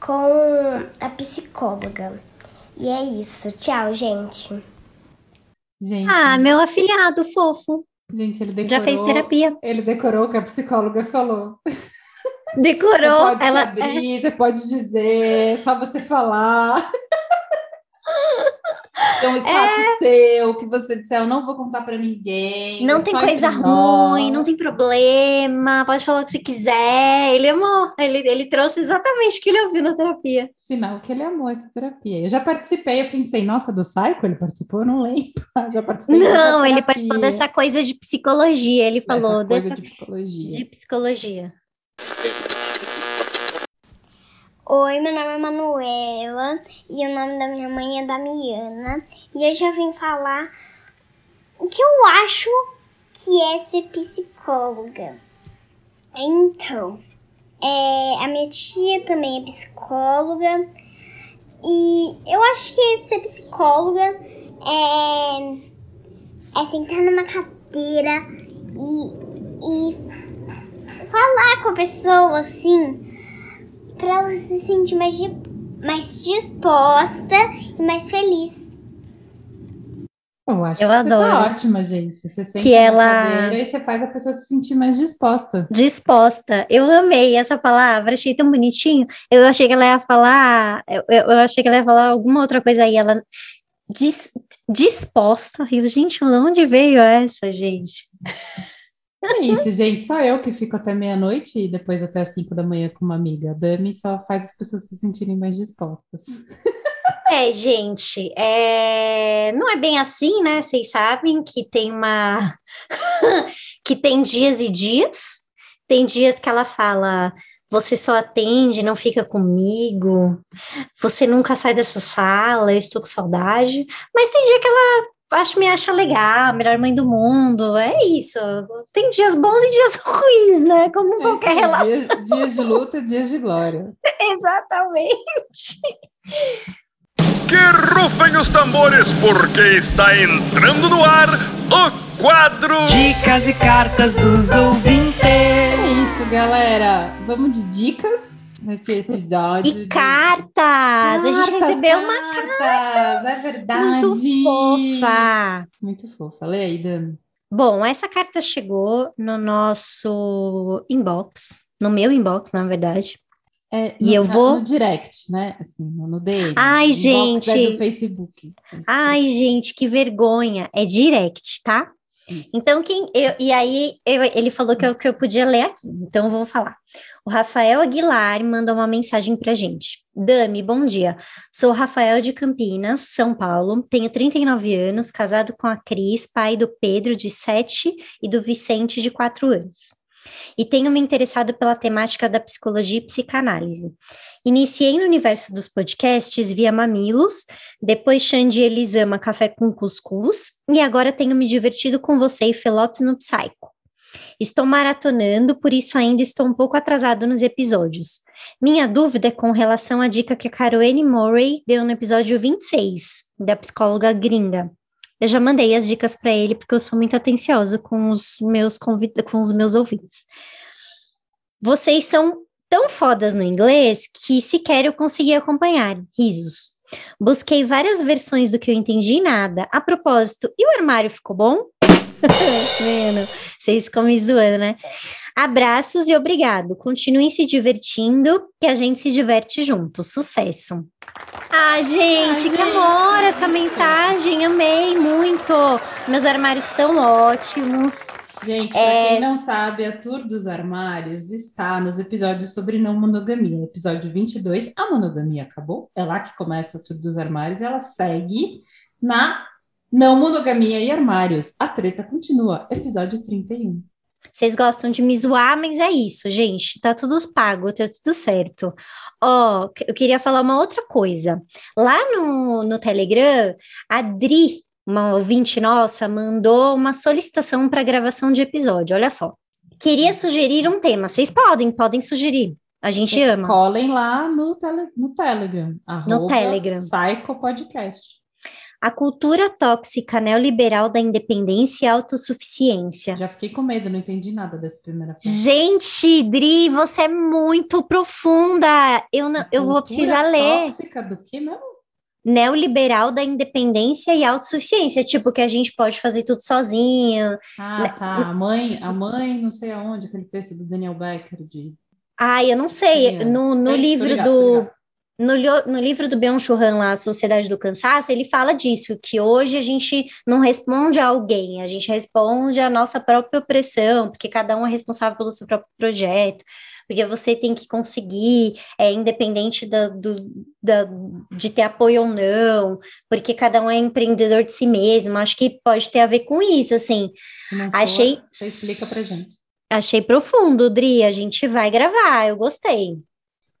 Speaker 15: com a psicóloga. E é isso. Tchau, gente.
Speaker 3: Gente,
Speaker 1: Ah, meu afilhado fofo.
Speaker 3: gente, ele decorou.
Speaker 1: Já fez terapia.
Speaker 3: Ele decorou o que a psicóloga falou.
Speaker 1: Decorou.
Speaker 3: Você pode
Speaker 1: ela
Speaker 3: abrir, você pode dizer, só você falar. Tem um espaço
Speaker 1: É.
Speaker 3: seu, que você disser, eu não vou contar pra ninguém.
Speaker 1: Não
Speaker 3: é
Speaker 1: tem coisa ruim, não tem problema, pode falar o que você quiser. Ele amou, ele, ele trouxe exatamente o que ele ouviu na terapia.
Speaker 3: Sinal que ele amou essa terapia. Eu já participei, eu pensei, nossa, do Psycho ele participou? Eu não lembro. Já participei dessa
Speaker 1: Não, ele participou dessa coisa de psicologia, ele
Speaker 3: Dessa
Speaker 1: falou
Speaker 3: coisa
Speaker 1: dessa
Speaker 3: de psicologia.
Speaker 1: de psicologia.
Speaker 15: Oi, meu nome é Manuela e o nome da minha mãe é Damiana. E hoje eu vim falar o que eu acho que é ser psicóloga. Então, é, a minha tia também é psicóloga. E eu acho que ser psicóloga é, é sentar numa cadeira e, e falar com a pessoa assim para ela se sentir mais, di- mais disposta e mais feliz.
Speaker 3: Eu acho
Speaker 1: Eu
Speaker 3: que tá
Speaker 1: adoro.
Speaker 3: ótima, gente. Você senta
Speaker 1: Que ela-
Speaker 3: e você faz a pessoa se sentir mais disposta.
Speaker 1: Disposta. Eu amei essa palavra, achei tão bonitinho. Eu achei que ela ia falar, eu, eu achei que ela ia falar alguma outra coisa aí. Ela dis- disposta. E eu, gente, de onde veio essa, gente?
Speaker 3: É isso, gente. Só eu que fico até meia-noite e depois até as cinco da manhã com uma amiga. A Dami só faz as pessoas se sentirem mais dispostas.
Speaker 1: É, gente, é, não é bem assim, né? Vocês sabem que tem uma que tem dias e dias. Tem dias que ela fala, você só atende, não fica comigo, você nunca sai dessa sala, eu estou com saudade. Mas tem dia que ela acho, me acha legal, a melhor mãe do mundo. É isso. Tem dias bons e dias ruins, né? Como qualquer
Speaker 3: Sim,
Speaker 1: relação.
Speaker 3: Dias, dias de luta, dias de glória.
Speaker 1: Exatamente.
Speaker 17: Que rufem os tambores, porque está entrando no ar o quadro
Speaker 18: Dicas e cartas dos ouvintes.
Speaker 3: É isso, galera. Vamos de dicas nesse episódio.
Speaker 1: E cartas! a gente
Speaker 3: Cartas,
Speaker 1: recebeu uma
Speaker 3: cartas, é verdade.
Speaker 1: muito fofa.
Speaker 3: Muito fofa. Lê aí, Dani.
Speaker 1: Bom, essa carta chegou no nosso inbox, no meu inbox, na verdade.
Speaker 3: É,
Speaker 1: E eu vou-
Speaker 3: No direct, né? Assim, no DM.
Speaker 1: Ai,
Speaker 3: inbox é
Speaker 1: gente.
Speaker 3: do Facebook.
Speaker 1: Ai, gente, que vergonha. É direct, tá? Então, quem. Eu, e aí, eu- ele falou que eu, que eu podia ler aqui, então eu vou falar. O Rafael Aguilar mandou uma mensagem pra gente. Dami, bom dia. Sou Rafael de Campinas, São Paulo. Tenho 39 anos, casado com a Cris, pai do Pedro, de 7, e do Vicente, de 4 anos. E tenho me interessado pela temática da psicologia e psicanálise. Iniciei no universo dos podcasts via Mamilos, depois Xande Elisama Café com Cuscuz, e agora tenho me divertido com você e Felopes no Psycho. Estou maratonando, por isso ainda estou um pouco atrasado nos episódios. Minha dúvida é com relação à dica que a Caroline Murray deu no episódio 26, da psicóloga gringa. Eu já mandei as dicas para ele porque eu sou muito atenciosa com os meus convid... com os meus ouvintes. Vocês são tão fodas no inglês que sequer eu consegui acompanhar. Risos. Busquei várias versões do que eu entendi nada. A propósito, e o armário ficou bom? Mano, vocês ficam me zoando, né? Abraços e obrigado. Continuem se divertindo, que a gente se diverte junto. Sucesso. Ah, gente, que amor essa mensagem. Amei muito. Meus armários estão ótimos.
Speaker 3: Gente, para
Speaker 1: É.
Speaker 3: quem não sabe, a Tour dos Armários está nos episódios sobre não monogamia. Episódio 22, a monogamia acabou. É lá que começa a Tour dos Armários. Ela segue na não monogamia e armários. A treta continua. Episódio 31.
Speaker 1: Vocês gostam de me zoar, mas é isso, gente. Tá tudo pago, tá tudo certo. Ó, eu queria falar uma outra coisa. Lá no, no Telegram, a Dri, uma ouvinte nossa, mandou uma solicitação para gravação de episódio. Olha só. Queria sugerir um tema. Vocês podem, podem sugerir. A gente ama.
Speaker 3: Colhem lá no, tele, no Telegram. arroba
Speaker 1: Telegram.
Speaker 3: Psycho Podcast.
Speaker 1: A cultura tóxica neoliberal da independência e autossuficiência.
Speaker 3: Já fiquei com medo, não entendi nada dessa primeira frase.
Speaker 1: Gente, Dri, você é muito profunda. Eu, não, eu vou precisar ler.
Speaker 3: Tóxica do que mesmo?
Speaker 1: Neoliberal da independência e autossuficiência. Tipo, que a gente pode fazer tudo sozinho.
Speaker 3: Ah, tá. A mãe, a mãe, não sei aonde, aquele texto do Daniel Becker de.
Speaker 1: Ai, eu não sei. No, no
Speaker 3: Sei,
Speaker 1: livro
Speaker 3: ligada, tô
Speaker 1: do. No, no livro do Byung-Chul Han lá, A Sociedade do Cansaço, ele fala disso, que hoje a gente não responde a alguém, a gente responde à nossa própria opressão, porque cada um é responsável pelo seu próprio projeto, porque você tem que conseguir, é, independente da, do, da, de ter apoio ou não, porque cada um é empreendedor de si mesmo, acho que pode ter a ver com isso, assim.
Speaker 3: Se não for,
Speaker 1: Achei,
Speaker 3: você explica pra gente.
Speaker 1: achei profundo, Dri, a gente vai gravar, eu gostei.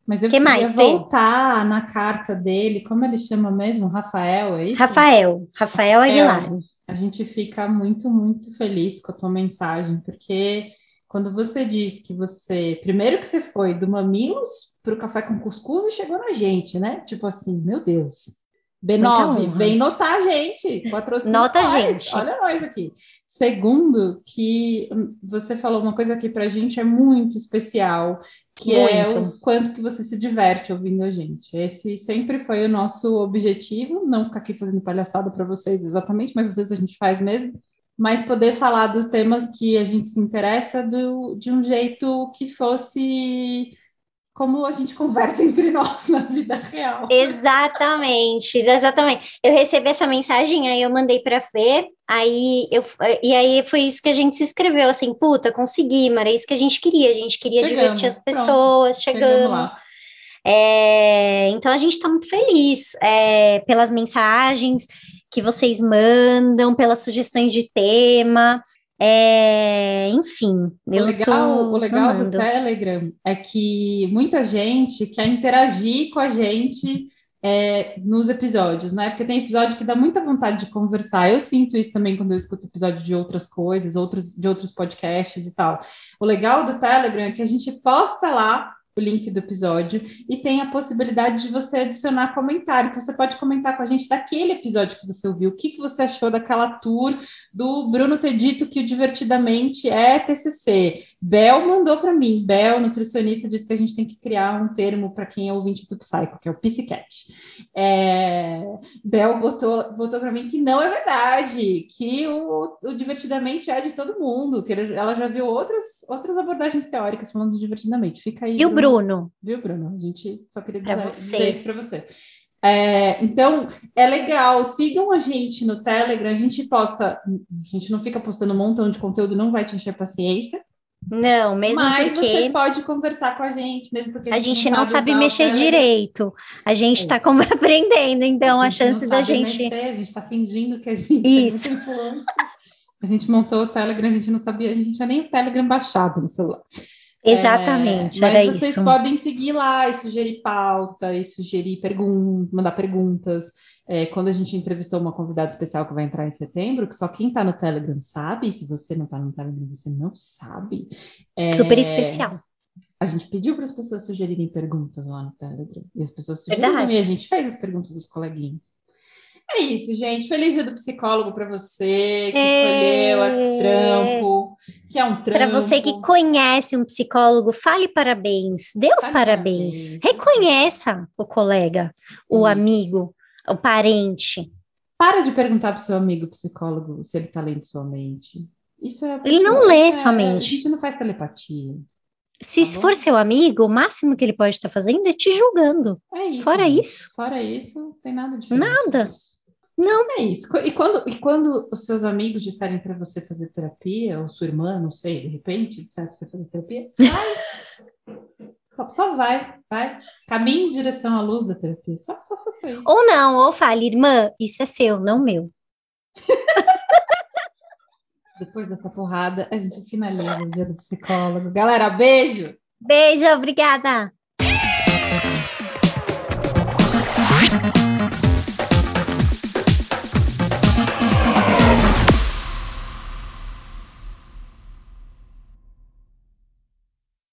Speaker 3: Mas eu
Speaker 1: Que
Speaker 3: queria
Speaker 1: mais, Fê?
Speaker 3: voltar na carta dele, como ele chama mesmo? Rafael, é isso?
Speaker 1: Rafael, Rafael Aguilar.
Speaker 3: A gente fica muito, muito feliz com a tua mensagem, porque quando você diz que você, primeiro que você foi do Mamilos para o Café com Cuscuz e chegou na gente, né? Tipo assim, meu Deus.
Speaker 1: Muita
Speaker 3: B9,
Speaker 1: honra.
Speaker 3: vem notar a gente, patrocina
Speaker 1: Nota a
Speaker 3: nós,
Speaker 1: gente.
Speaker 3: olha nós aqui. Segundo, que você falou uma coisa que pra gente é muito especial, que é
Speaker 1: Muito.
Speaker 3: o quanto que você se diverte ouvindo a gente. Esse sempre foi o nosso objetivo, não ficar aqui fazendo palhaçada para vocês exatamente, mas às vezes a gente faz mesmo. Mas poder falar dos temas que a gente se interessa do, de um jeito que fosse como a gente conversa entre nós na vida real.
Speaker 1: Exatamente, exatamente. Eu recebi essa mensagem, aí eu mandei para Fê, aí eu e aí foi isso que a gente se inscreveu, assim, puta, consegui, mas era isso que a gente queria, a gente queria
Speaker 3: Chegamos,
Speaker 1: divertir as
Speaker 3: pronto,
Speaker 1: pessoas,
Speaker 3: chegamos
Speaker 1: chegamos.
Speaker 3: lá.
Speaker 1: É, então a gente está muito feliz é, pelas mensagens que vocês mandam, pelas sugestões de tema. É, enfim,
Speaker 3: O legal, o legal do. Telegram é que muita gente quer interagir com a gente é, nos episódios, né? Porque tem episódio que dá muita vontade de conversar. Eu sinto isso também quando eu escuto episódio de outras coisas, outros, de outros podcasts e tal. O legal do Telegram é que a gente posta lá o link do episódio e tem a possibilidade de você adicionar comentário. Então, você pode comentar com a gente daquele episódio que você ouviu, o que, que você achou daquela tour do Bruno ter dito que o Divertidamente é TCC. Bel mandou para mim, Bel, nutricionista, disse que a gente tem que criar um termo para quem é ouvinte do Psycho, que é o Psycat. É... Bel botou, botou para mim que não é verdade, que o, o Divertidamente é de todo mundo, que ela já viu outras, outras abordagens teóricas falando do Divertidamente. Fica aí.
Speaker 1: E o Bruno?
Speaker 3: Viu, Bruno? A gente só queria
Speaker 1: Pra
Speaker 3: dizer,
Speaker 1: você.
Speaker 3: dizer isso para você. É, então, é legal, sigam a gente no Telegram, a gente posta, a gente não fica postando um montão de conteúdo, não vai te encher paciência,
Speaker 1: Não, mesmo
Speaker 3: mas
Speaker 1: porque
Speaker 3: você pode conversar com a gente, mesmo porque
Speaker 1: a gente não sabe
Speaker 3: o
Speaker 1: mexer direito. A gente está como aprendendo, então a,
Speaker 3: não
Speaker 1: chance da
Speaker 3: sabe
Speaker 1: gente.
Speaker 3: mexer, a gente está fingindo que a gente
Speaker 1: Isso.
Speaker 3: é influência. A gente montou o Telegram, a gente não sabia, a gente tinha nem o Telegram baixado no celular.
Speaker 1: Exatamente,
Speaker 3: É, mas vocês
Speaker 1: isso.
Speaker 3: podem seguir lá e sugerir pauta, e sugerir perguntas, mandar perguntas. É, quando a gente entrevistou uma convidada especial que vai entrar em setembro, que só quem está no Telegram sabe, se você não está no Telegram, você não sabe. É,
Speaker 1: Super especial.
Speaker 3: A gente pediu para as pessoas sugerirem perguntas lá no Telegram. E as pessoas sugeriram
Speaker 1: Verdade.
Speaker 3: e a gente fez as perguntas dos coleguinhas. É isso, gente. Feliz dia do psicólogo para você que escolheu esse trampo, que é um trampo.
Speaker 1: Para você que conhece um psicólogo, fale parabéns. Deus
Speaker 3: Fale
Speaker 1: parabéns. Reconheça o colega, o
Speaker 3: Isso.
Speaker 1: amigo, o parente.
Speaker 3: Para de perguntar para o seu amigo psicólogo se ele está lendo sua mente. Isso é.
Speaker 1: Ele não
Speaker 3: isso
Speaker 1: lê
Speaker 3: é-
Speaker 1: sua
Speaker 3: A gente não faz telepatia.
Speaker 1: Se
Speaker 3: Tá
Speaker 1: for seu amigo, o máximo que ele pode estar fazendo é te julgando.
Speaker 3: É isso.
Speaker 1: Fora
Speaker 3: gente.
Speaker 1: isso.
Speaker 3: Fora isso, não tem nada diferente.
Speaker 1: Nada.
Speaker 3: disso.
Speaker 1: Não.
Speaker 3: É isso. E quando, e quando os seus amigos disserem para você fazer terapia, ou sua irmã, não sei, de repente, disser para você fazer terapia, vai. Só vai, vai. Caminhe em direção à luz da terapia. Só, só faça isso.
Speaker 1: Ou não, ou fale, irmã, isso é seu, não meu.
Speaker 3: Depois dessa porrada, a gente finaliza o dia do psicólogo. Galera, beijo!
Speaker 1: Beijo, obrigada!